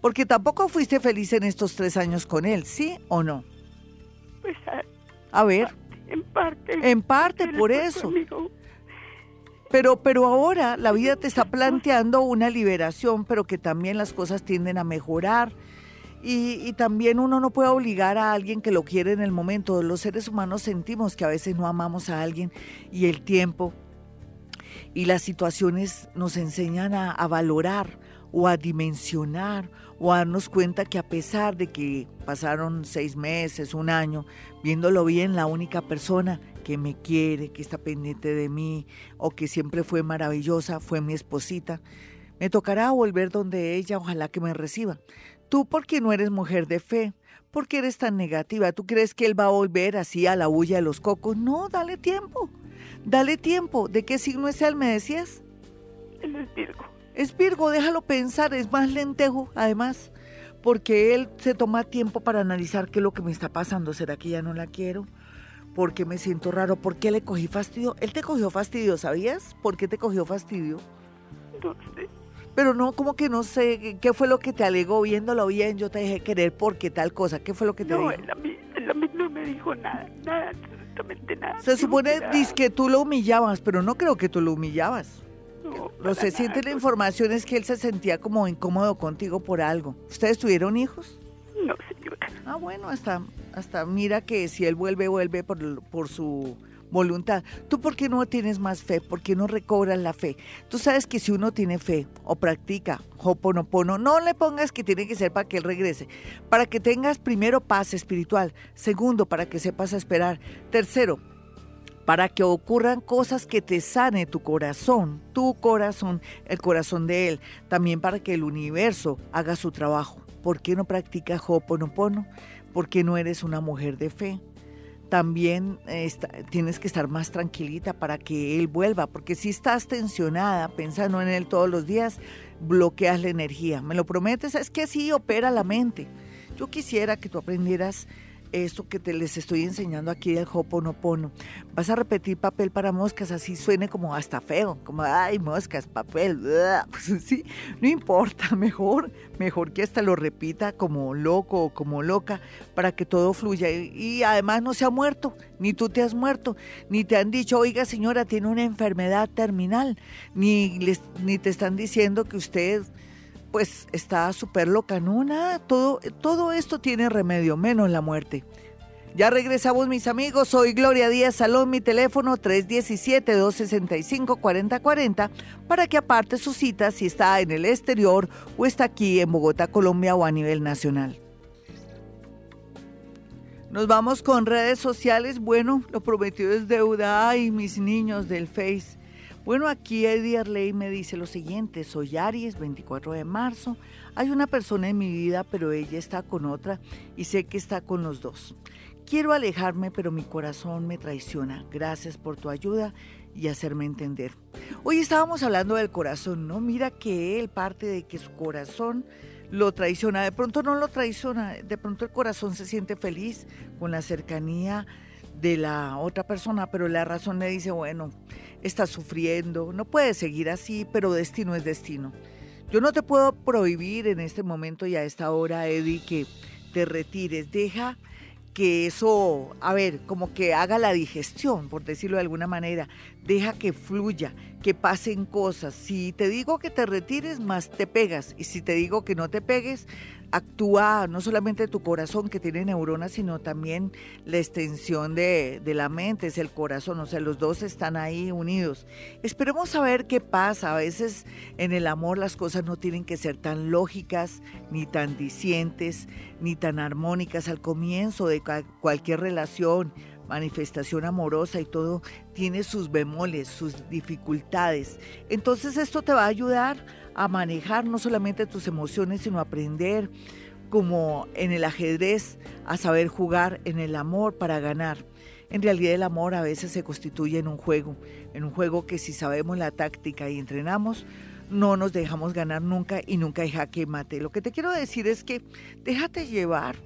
Speaker 2: Porque tampoco fuiste feliz en estos tres años con él, ¿sí o no?
Speaker 4: Pues
Speaker 2: a, ver.
Speaker 4: En parte.
Speaker 2: En parte, por eso. Pero, pero ahora la vida te está planteando una liberación, pero que también las cosas tienden a mejorar y, también uno no puede obligar a alguien que lo quiere en el momento. Los seres humanos sentimos que a veces no amamos a alguien y el tiempo y las situaciones nos enseñan a, a valorar o a dimensionar o a darnos cuenta que a pesar de que pasaron seis meses, un año, viéndolo bien, la única persona que me quiere, que está pendiente de mí o que siempre fue maravillosa fue mi esposita. Me tocará volver donde ella, ojalá que me reciba. Tú porque no eres mujer de fe, porque eres tan negativa, ¿tú crees que él va a volver así a la bulla de los cocos? No, dale tiempo, dale tiempo. ¿De qué signo es él, me decías?
Speaker 4: Él es Virgo.
Speaker 2: Es Virgo, déjalo pensar, es más lentejo, además, porque él se toma tiempo para analizar qué es lo que me está pasando. ¿Será que ya no la quiero? ¿Por qué me siento raro? ¿Por qué le cogí fastidio? Él te cogió fastidio, ¿sabías? ¿Por qué te cogió fastidio?
Speaker 4: No sé
Speaker 2: pero no, como que no sé, ¿qué fue lo que te alegó viéndolo bien? Yo te dejé querer porque tal cosa, ¿qué fue lo que te
Speaker 4: dijo?
Speaker 2: No,
Speaker 4: él a, mí, él a mí no me dijo nada, nada, absolutamente nada.
Speaker 2: Se supone que tú lo humillabas, pero no creo que tú lo humillabas. No, lo se siente la información es que él se sentía como incómodo contigo por algo. ¿Ustedes tuvieron hijos?
Speaker 4: No, señora.
Speaker 2: Ah, bueno, hasta, hasta mira que si él vuelve, vuelve por, por su voluntad. ¿Tú por qué no tienes más fe? ¿Por qué no recobras la fe? Tú sabes que si uno tiene fe o practica Hoponopono, no le pongas que tiene que ser para que él regrese. Para que tengas primero paz espiritual. Segundo, para que sepas esperar. Tercero, para que ocurran cosas que te sane tu corazón, tu corazón, el corazón de él. También para que el universo haga su trabajo. ¿Por qué no practicas Hoponopono? ¿Por qué no eres una mujer de fe? También tienes que estar más tranquilita para que él vuelva, porque si estás tensionada pensando en él todos los días, bloqueas la energía. ¿Me lo prometes? Es que así opera la mente. Yo quisiera que tú aprendieras esto que te les estoy enseñando aquí del Hoponopono. Vas a repetir papel para moscas, así suene como hasta feo, como ay, moscas, papel. Pues sí, no importa, mejor, mejor que hasta lo repita como loco o como loca para que todo fluya. Y, además no se ha muerto, ni tú te has muerto, ni te han dicho, oiga señora, tiene una enfermedad terminal, ni, les, ni te están diciendo que usted pues está súper loca, no, nada, todo, todo esto tiene remedio, menos la muerte. Ya regresamos mis amigos, soy Gloria Díaz Salón, mi teléfono 317-265-4040 para que aparte su cita si está en el exterior o está aquí en Bogotá, Colombia o a nivel nacional. Nos vamos con redes sociales, bueno, lo prometido es deuda, ay mis niños del Face. Bueno, aquí Eddie Arley me dice lo siguiente, soy Aries, 24 de marzo, hay una persona en mi vida, pero ella está con otra y sé que está con los dos. Quiero alejarme, pero mi corazón me traiciona. Gracias por tu ayuda y hacerme entender. Hoy estábamos hablando del corazón, ¿no? Mira que él parte de que su corazón lo traiciona. De pronto no lo traiciona, de pronto el corazón se siente feliz con la cercanía de la otra persona, pero la razón le dice, bueno, está sufriendo, no puede seguir así, pero destino es destino. Yo no te puedo prohibir en este momento y a esta hora, Eddie, que te retires. Deja que eso, a ver, como que haga la digestión, por decirlo de alguna manera. Deja que fluya, que pasen cosas. Si te digo que te retires, más te pegas. Y si te digo que no te pegues, actúa no solamente tu corazón que tiene neuronas, sino también la extensión de, la mente, es el corazón, o sea, los dos están ahí unidos. Esperemos saber qué pasa. A veces en el amor las cosas no tienen que ser tan lógicas, ni tan dicientes, ni tan armónicas al comienzo de cualquier relación manifestación amorosa y todo tiene sus bemoles, sus dificultades. Entonces esto te va a ayudar a manejar no solamente tus emociones, sino aprender como en el ajedrez, a saber jugar en el amor para ganar. En realidad el amor a veces se constituye en un juego, en un juego que si sabemos la táctica y entrenamos, no nos dejamos ganar nunca y nunca hay jaque mate. Lo que te quiero decir es que déjate llevar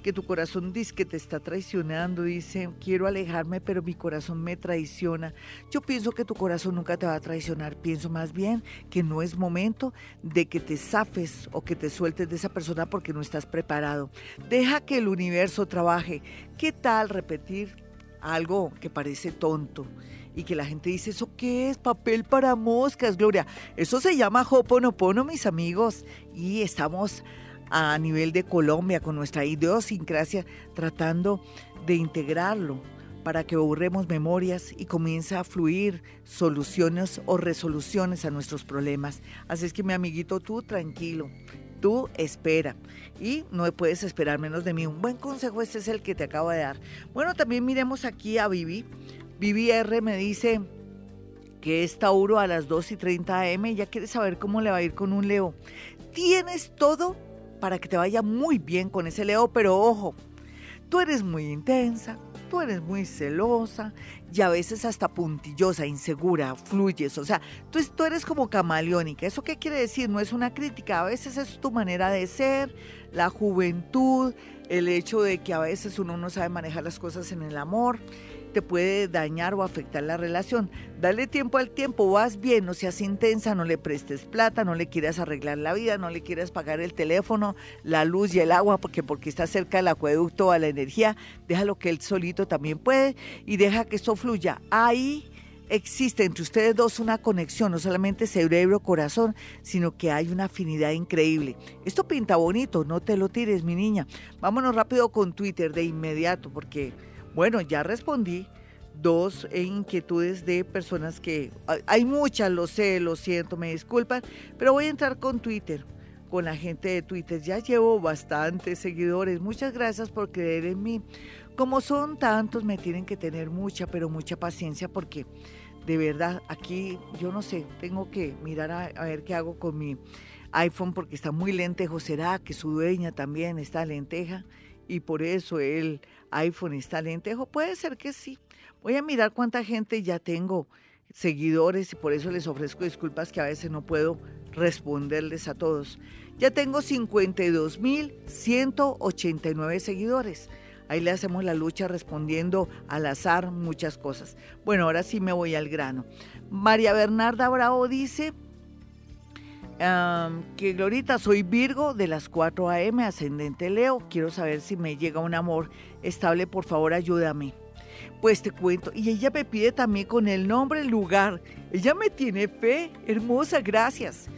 Speaker 2: que tu corazón dice que te está traicionando, dice, quiero alejarme, pero mi corazón me traiciona. Yo pienso que tu corazón nunca te va a traicionar, pienso más bien que no es momento de que te zafes o que te sueltes de esa persona porque no estás preparado. Deja que el universo trabaje. ¿Qué tal repetir algo que parece tonto? y que la gente dice, ¿eso qué es? Papel para moscas, Gloria. Eso se llama Hoponopono, mis amigos. Y estamos a nivel de Colombia con nuestra idiosincrasia, tratando de integrarlo para que borremos memorias y comience a fluir soluciones o resoluciones a nuestros problemas. Así es que mi amiguito, tú tranquilo, tú espera y no puedes esperar menos de mí. Un buen consejo este es el que te acabo de dar. Bueno, también miremos aquí a Vivi. Vivi R me dice que es Tauro a las 2 y 30 am ya quiere saber cómo le va a ir con un Leo. Tienes todo para que te vaya muy bien con ese Leo, pero ojo, tú eres muy intensa, tú eres muy celosa y a veces hasta puntillosa, insegura, fluyes, o sea, tú, eres como camaleónica. ¿Eso qué quiere decir? No es una crítica, a veces es tu manera de ser, la juventud, el hecho de que a veces uno no sabe manejar las cosas en el amor te puede dañar o afectar la relación. Dale tiempo al tiempo, vas bien, no seas intensa, no le prestes plata, no le quieras arreglar la vida, no le quieras pagar el teléfono, la luz y el agua, porque porque está cerca del acueducto a la energía, déjalo que él solito también puede y deja que esto fluya. Ahí existe entre ustedes dos una conexión, no solamente cerebro-corazón, sino que hay una afinidad increíble. Esto pinta bonito, no te lo tires, mi niña. Vámonos rápido con Twitter de inmediato, porque bueno, ya respondí dos inquietudes de personas que hay muchas, lo sé, lo siento, me disculpan, pero voy a entrar con Twitter, con la gente de Twitter. Ya llevo bastantes seguidores. Muchas gracias por creer en mí. Como son tantos, me tienen que tener mucha, pero mucha paciencia porque de verdad aquí yo no sé, tengo que mirar a, a ver qué hago con mi iPhone porque está muy lentejo. ¿Será que su dueña también está lenteja? Y por eso él iPhone está lentejo? Puede ser que sí. Voy a mirar cuánta gente ya tengo seguidores y por eso les ofrezco disculpas que a veces no puedo responderles a todos. Ya tengo 52.189 seguidores. Ahí le hacemos la lucha respondiendo al azar muchas cosas. Bueno, ahora sí me voy al grano. María Bernarda Bravo dice que Glorita, soy Virgo de las 4 a.m., ascendente Leo. Quiero saber si me llega un amor estable, por favor ayúdame. Pues te cuento, y ella me pide también con el nombre, el lugar. Ella me tiene fe, hermosa, gracias.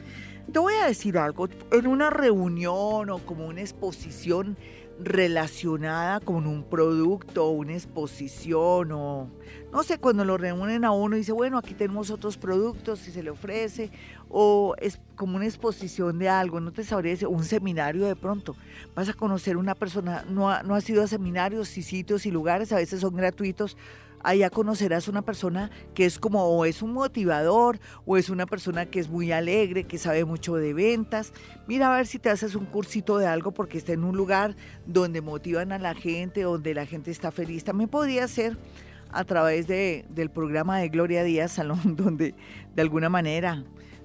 Speaker 2: Te voy a decir algo, en una reunión o como una exposición relacionada con un producto, una exposición o no sé, cuando lo reúnen a uno y dice, bueno, aquí tenemos otros productos si se le ofrece o es como una exposición de algo, no te sabría decir, un seminario de pronto. Vas a conocer una persona, no ha, no ha sido a seminarios y sitios y lugares, a veces son gratuitos, allá conocerás una persona que es como o es un motivador o es una persona que es muy alegre, que sabe mucho de ventas. Mira a ver si te haces un cursito de algo porque está en un lugar donde motivan a la gente, donde la gente está feliz. También podría ser a través de, del programa de Gloria Díaz Salón, donde de alguna manera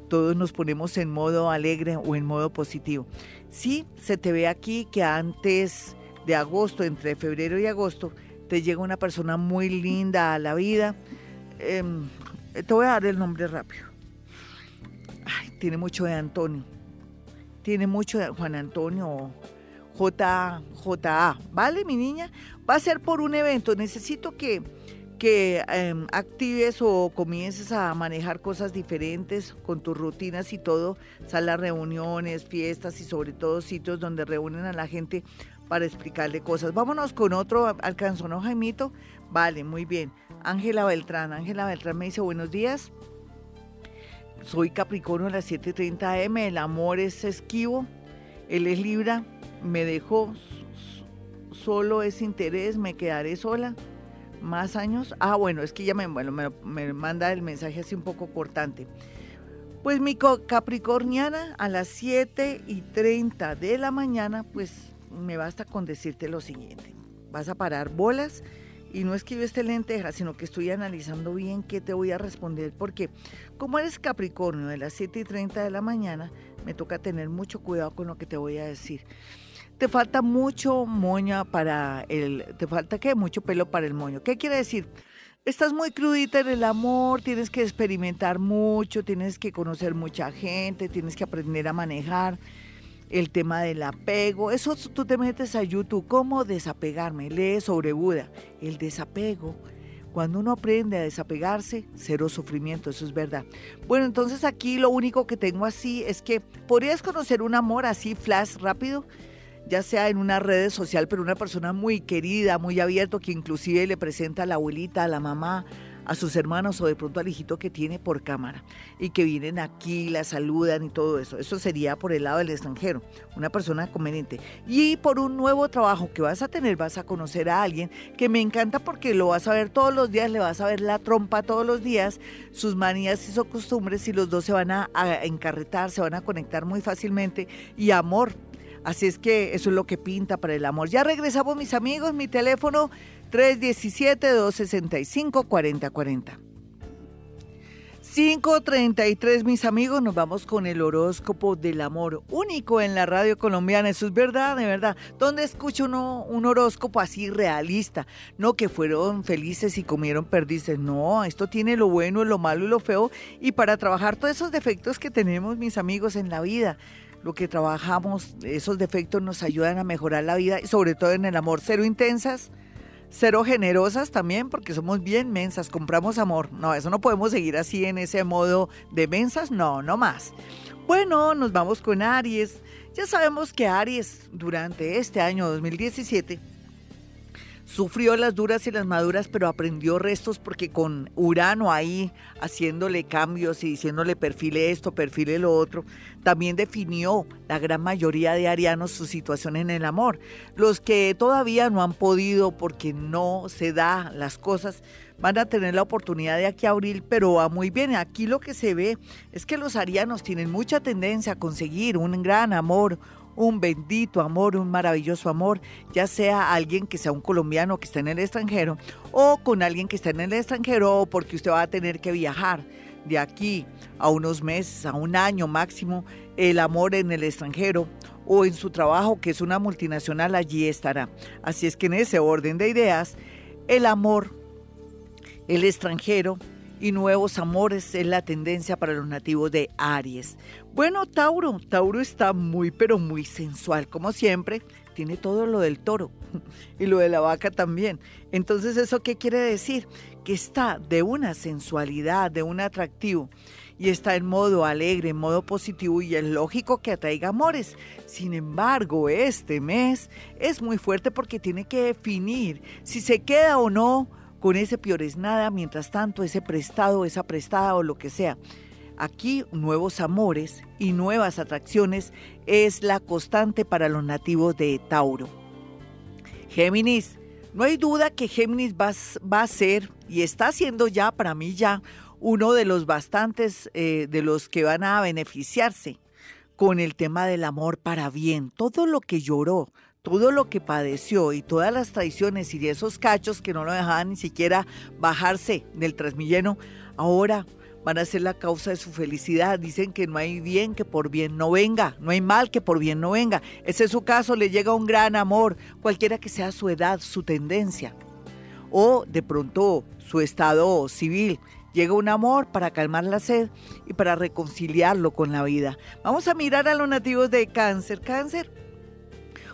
Speaker 2: todos nos ponemos en modo alegre o en modo positivo. Sí, se te ve aquí que antes de agosto, entre febrero y agosto, te llega una persona muy linda a la vida. Em, te voy a dar el nombre rápido. tiene mucho de Antonio. Tiene mucho de Juan Antonio J, JA. ¿Vale, mi niña? Va a ser por un evento. Necesito que, que em, actives o comiences a manejar cosas diferentes con tus rutinas y todo, salas, reuniones, fiestas y sobre todo sitios donde reúnen a la gente para explicarle cosas. Vámonos con otro, alcanzó, ¿no, Jaimito? Vale, muy bien. Ángela Beltrán, Ángela Beltrán me dice buenos días. Soy Capricornio a las 7.30 am, el amor es esquivo, él es Libra, me dejó, solo es interés, me quedaré sola. Más años. Ah, bueno, es que ya me, bueno, me, me manda el mensaje así un poco cortante. Pues mi Capricorniana a las 7 y 30 de la mañana, pues me basta con decirte lo siguiente. Vas a parar bolas y no es que yo esté lenteja, sino que estoy analizando bien qué te voy a responder, porque como eres Capricornio de las 7 y 30 de la mañana, me toca tener mucho cuidado con lo que te voy a decir. Te falta mucho moña para el, te falta qué, mucho pelo para el moño. ¿Qué quiere decir? Estás muy crudita en el amor, tienes que experimentar mucho, tienes que conocer mucha gente, tienes que aprender a manejar el tema del apego. Eso tú te metes a YouTube, ¿cómo desapegarme? Lee sobre Buda. El desapego. Cuando uno aprende a desapegarse, cero sufrimiento, eso es verdad. Bueno, entonces aquí lo único que tengo así es que podrías conocer un amor así, flash, rápido, ya sea en una red social, pero una persona muy querida, muy abierto, que inclusive le presenta a la abuelita, a la mamá, a sus hermanos o de pronto al hijito que tiene por cámara y que vienen aquí, la saludan y todo eso. Eso sería por el lado del extranjero, una persona conveniente. Y por un nuevo trabajo que vas a tener, vas a conocer a alguien que me encanta porque lo vas a ver todos los días, le vas a ver la trompa todos los días, sus manías y sus costumbres y los dos se van a, encarretar, se van a conectar muy fácilmente y amor. Así es que eso es lo que pinta para el amor. Ya regresamos mis amigos, mi teléfono 317-265-4040. 5.33 mis amigos, nos vamos con el horóscopo del amor, único en la radio colombiana, eso es verdad, de verdad. ¿Dónde escucha uno un horóscopo así realista? No que fueron felices y comieron perdices, no, esto tiene lo bueno, lo malo y lo feo. Y para trabajar todos esos defectos que tenemos mis amigos en la vida, lo que trabajamos, esos defectos nos ayudan a mejorar la vida, sobre todo en el amor, cero intensas cero generosas también, porque somos bien mensas, compramos amor. No, eso no podemos seguir así en ese modo de mensas, no, no más. Bueno, nos vamos con Aries. Ya sabemos que Aries durante este año 2017 Sufrió las duras y las maduras, pero aprendió restos porque con Urano ahí haciéndole cambios y diciéndole perfile esto, perfile lo otro, también definió la gran mayoría de arianos su situación en el amor. Los que todavía no han podido porque no se da las cosas, van a tener la oportunidad de aquí a abril, pero va muy bien. Aquí lo que se ve es que los arianos tienen mucha tendencia a conseguir un gran amor, un bendito amor, un maravilloso amor, ya sea alguien que sea un colombiano que está en el extranjero o con alguien que está en el extranjero o porque usted va a tener que viajar de aquí a unos meses, a un año máximo, el amor en el extranjero o en su trabajo, que es una multinacional, allí estará. Así es que en ese orden de ideas, el amor, el extranjero, y nuevos amores es la tendencia para los nativos de Aries. Bueno, Tauro, Tauro está muy pero muy sensual, como siempre, tiene todo lo del toro y lo de la vaca también. Entonces, ¿eso qué quiere decir? Que está de una sensualidad, de un atractivo y está en modo alegre, en modo positivo y es lógico que atraiga amores. Sin embargo, este mes es muy fuerte porque tiene que definir si se queda o no con ese piores nada, mientras tanto ese prestado, esa prestada o lo que sea. Aquí nuevos amores y nuevas atracciones es la constante para los nativos de Tauro. Géminis, no hay duda que Géminis va, va a ser y está siendo ya para mí ya uno de los bastantes eh, de los que van a beneficiarse con el tema del amor para bien. Todo lo que lloró, todo lo que padeció y todas las traiciones y de esos cachos que no lo dejaban ni siquiera bajarse del transmilleno, ahora van a ser la causa de su felicidad. Dicen que no hay bien que por bien no venga, no hay mal que por bien no venga. Ese es su caso, le llega un gran amor, cualquiera que sea su edad, su tendencia. O de pronto su estado civil. Llega un amor para calmar la sed y para reconciliarlo con la vida. Vamos a mirar a los nativos de cáncer. Cáncer,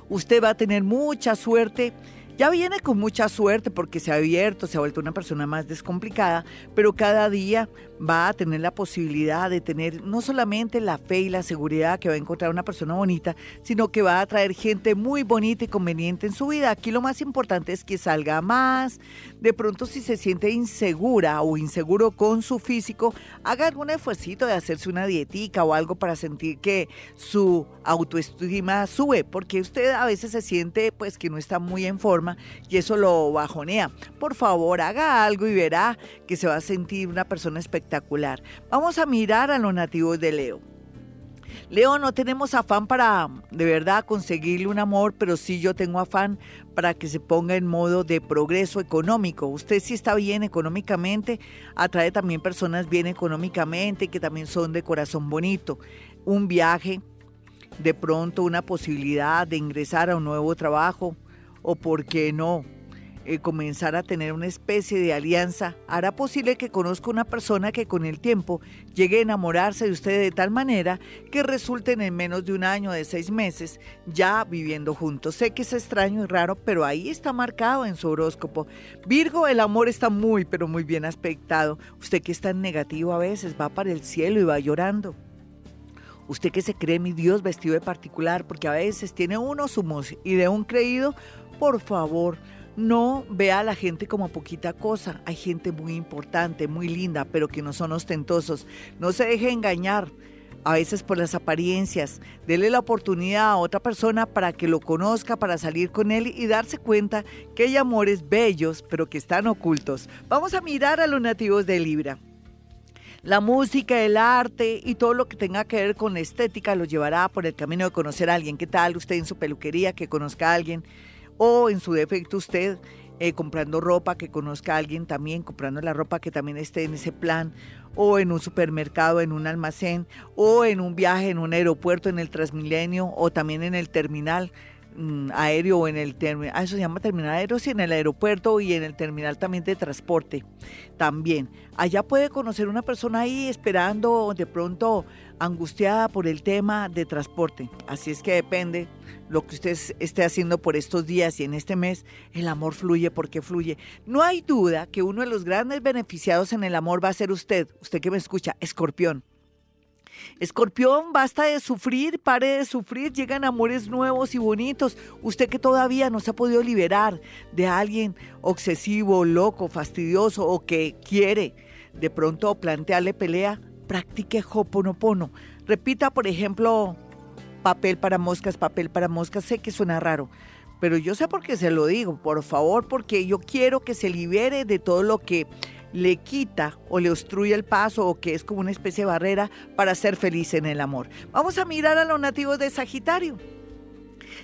Speaker 2: usted va a tener mucha suerte. Ya viene con mucha suerte porque se ha abierto, se ha vuelto una persona más descomplicada, pero cada día va a tener la posibilidad de tener no solamente la fe y la seguridad que va a encontrar una persona bonita, sino que va a traer gente muy bonita y conveniente en su vida. Aquí lo más importante es que salga más. De pronto si se siente insegura o inseguro con su físico, haga algún esfuerzo de hacerse una dietica o algo para sentir que su autoestima sube, porque usted a veces se siente pues que no está muy en forma y eso lo bajonea. Por favor, haga algo y verá que se va a sentir una persona espectacular. Vamos a mirar a los nativos de Leo. Leo, no tenemos afán para de verdad conseguirle un amor, pero sí yo tengo afán para que se ponga en modo de progreso económico. Usted sí está bien económicamente, atrae también personas bien económicamente que también son de corazón bonito. Un viaje, de pronto una posibilidad de ingresar a un nuevo trabajo, o por qué no eh, comenzar a tener una especie de alianza, hará posible que conozca una persona que con el tiempo llegue a enamorarse de usted de tal manera que resulten en menos de un año, de seis meses, ya viviendo juntos. Sé que es extraño y raro, pero ahí está marcado en su horóscopo. Virgo, el amor está muy, pero muy bien aspectado. Usted que está en negativo a veces, va para el cielo y va llorando. Usted que se cree mi Dios vestido de particular, porque a veces tiene uno su y de un creído por favor, no vea a la gente como poquita cosa. Hay gente muy importante, muy linda, pero que no son ostentosos. No se deje engañar a veces por las apariencias. Dele la oportunidad a otra persona para que lo conozca, para salir con él y darse cuenta que hay amores bellos, pero que están ocultos. Vamos a mirar a los nativos de Libra. La música, el arte y todo lo que tenga que ver con la estética lo llevará por el camino de conocer a alguien. ¿Qué tal usted en su peluquería que conozca a alguien? O en su defecto usted eh, comprando ropa, que conozca a alguien también, comprando la ropa que también esté en ese plan, o en un supermercado, en un almacén, o en un viaje, en un aeropuerto, en el Transmilenio, o también en el terminal mm, aéreo o en el terminal, ah, eso se llama terminal aéreo, sí, en el aeropuerto y en el terminal también de transporte. También, allá puede conocer una persona ahí esperando de pronto angustiada por el tema de transporte. Así es que depende lo que usted esté haciendo por estos días y en este mes, el amor fluye porque fluye. No hay duda que uno de los grandes beneficiados en el amor va a ser usted, usted que me escucha, escorpión. Escorpión, basta de sufrir, pare de sufrir, llegan amores nuevos y bonitos. Usted que todavía no se ha podido liberar de alguien obsesivo, loco, fastidioso o que quiere de pronto plantearle pelea, practique Hoponopono. Repita, por ejemplo, papel para moscas, papel para moscas. Sé que suena raro, pero yo sé por qué se lo digo, por favor, porque yo quiero que se libere de todo lo que le quita o le obstruye el paso o que es como una especie de barrera para ser feliz en el amor. Vamos a mirar a los nativos de Sagitario.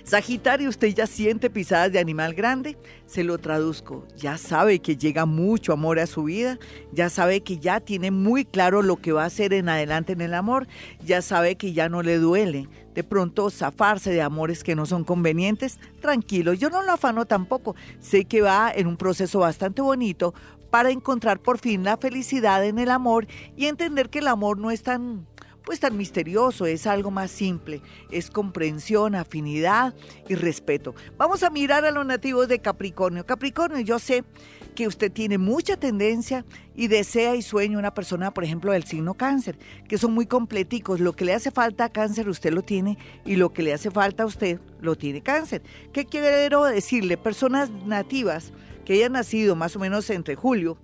Speaker 2: Sagitario, usted ya siente pisadas de animal grande, se lo traduzco, ya sabe que llega mucho amor a su vida, ya sabe que ya tiene muy claro lo que va a hacer en adelante en el amor, ya sabe que ya no le duele de pronto zafarse de amores que no son convenientes, tranquilo, yo no lo afano tampoco, sé que va en un proceso bastante bonito para encontrar por fin la felicidad en el amor y entender que el amor no es tan pues tan misterioso, es algo más simple, es comprensión, afinidad y respeto. Vamos a mirar a los nativos de Capricornio. Capricornio, yo sé que usted tiene mucha tendencia y desea y sueña una persona, por ejemplo, del signo cáncer, que son muy completicos. Lo que le hace falta a cáncer usted lo tiene y lo que le hace falta a usted lo tiene cáncer. ¿Qué quiero decirle? Personas nativas que hayan nacido más o menos entre julio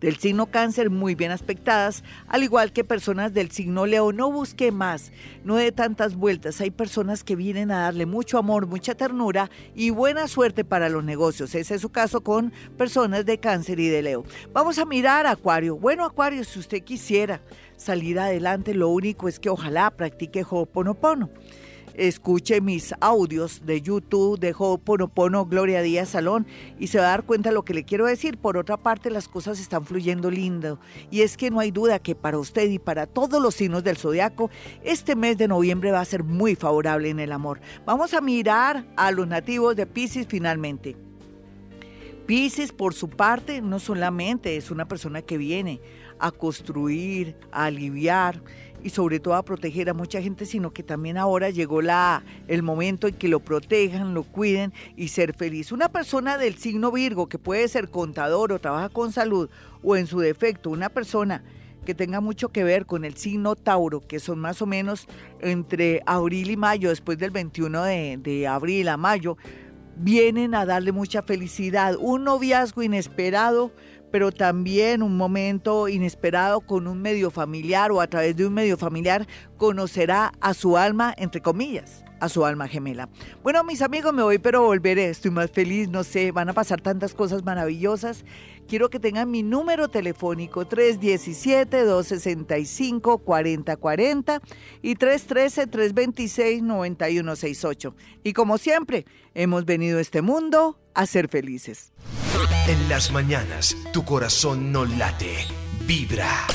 Speaker 2: del signo cáncer muy bien aspectadas, al igual que personas del signo leo. No busque más, no dé tantas vueltas. Hay personas que vienen a darle mucho amor, mucha ternura y buena suerte para los negocios. Ese es su caso con personas de cáncer y de leo. Vamos a mirar Acuario. Bueno, Acuario, si usted quisiera salir adelante, lo único es que ojalá practique Ho'oponopono escuche mis audios de YouTube de Ho'oponopono Gloria Díaz Salón y se va a dar cuenta de lo que le quiero decir. Por otra parte, las cosas están fluyendo lindo y es que no hay duda que para usted y para todos los signos del zodiaco, este mes de noviembre va a ser muy favorable en el amor. Vamos a mirar a los nativos de Pisces finalmente. Pisces, por su parte, no solamente es una persona que viene a construir, a aliviar, y sobre todo a proteger a mucha gente, sino que también ahora llegó la, el momento en que lo protejan, lo cuiden y ser feliz. Una persona del signo Virgo que puede ser contador o trabaja con salud o en su defecto una persona que tenga mucho que ver con el signo Tauro, que son más o menos entre abril y mayo, después del 21 de, de abril a mayo, vienen a darle mucha felicidad. Un noviazgo inesperado pero también un momento inesperado con un medio familiar o a través de un medio familiar conocerá a su alma, entre comillas, a su alma gemela. Bueno, mis amigos, me voy, pero volveré. Estoy más feliz, no sé, van a pasar tantas cosas maravillosas. Quiero que tengan mi número telefónico 317-265-4040 y 313-326-9168. Y como siempre, hemos venido a este mundo a ser felices.
Speaker 1: En las mañanas, tu corazón no late, vibra.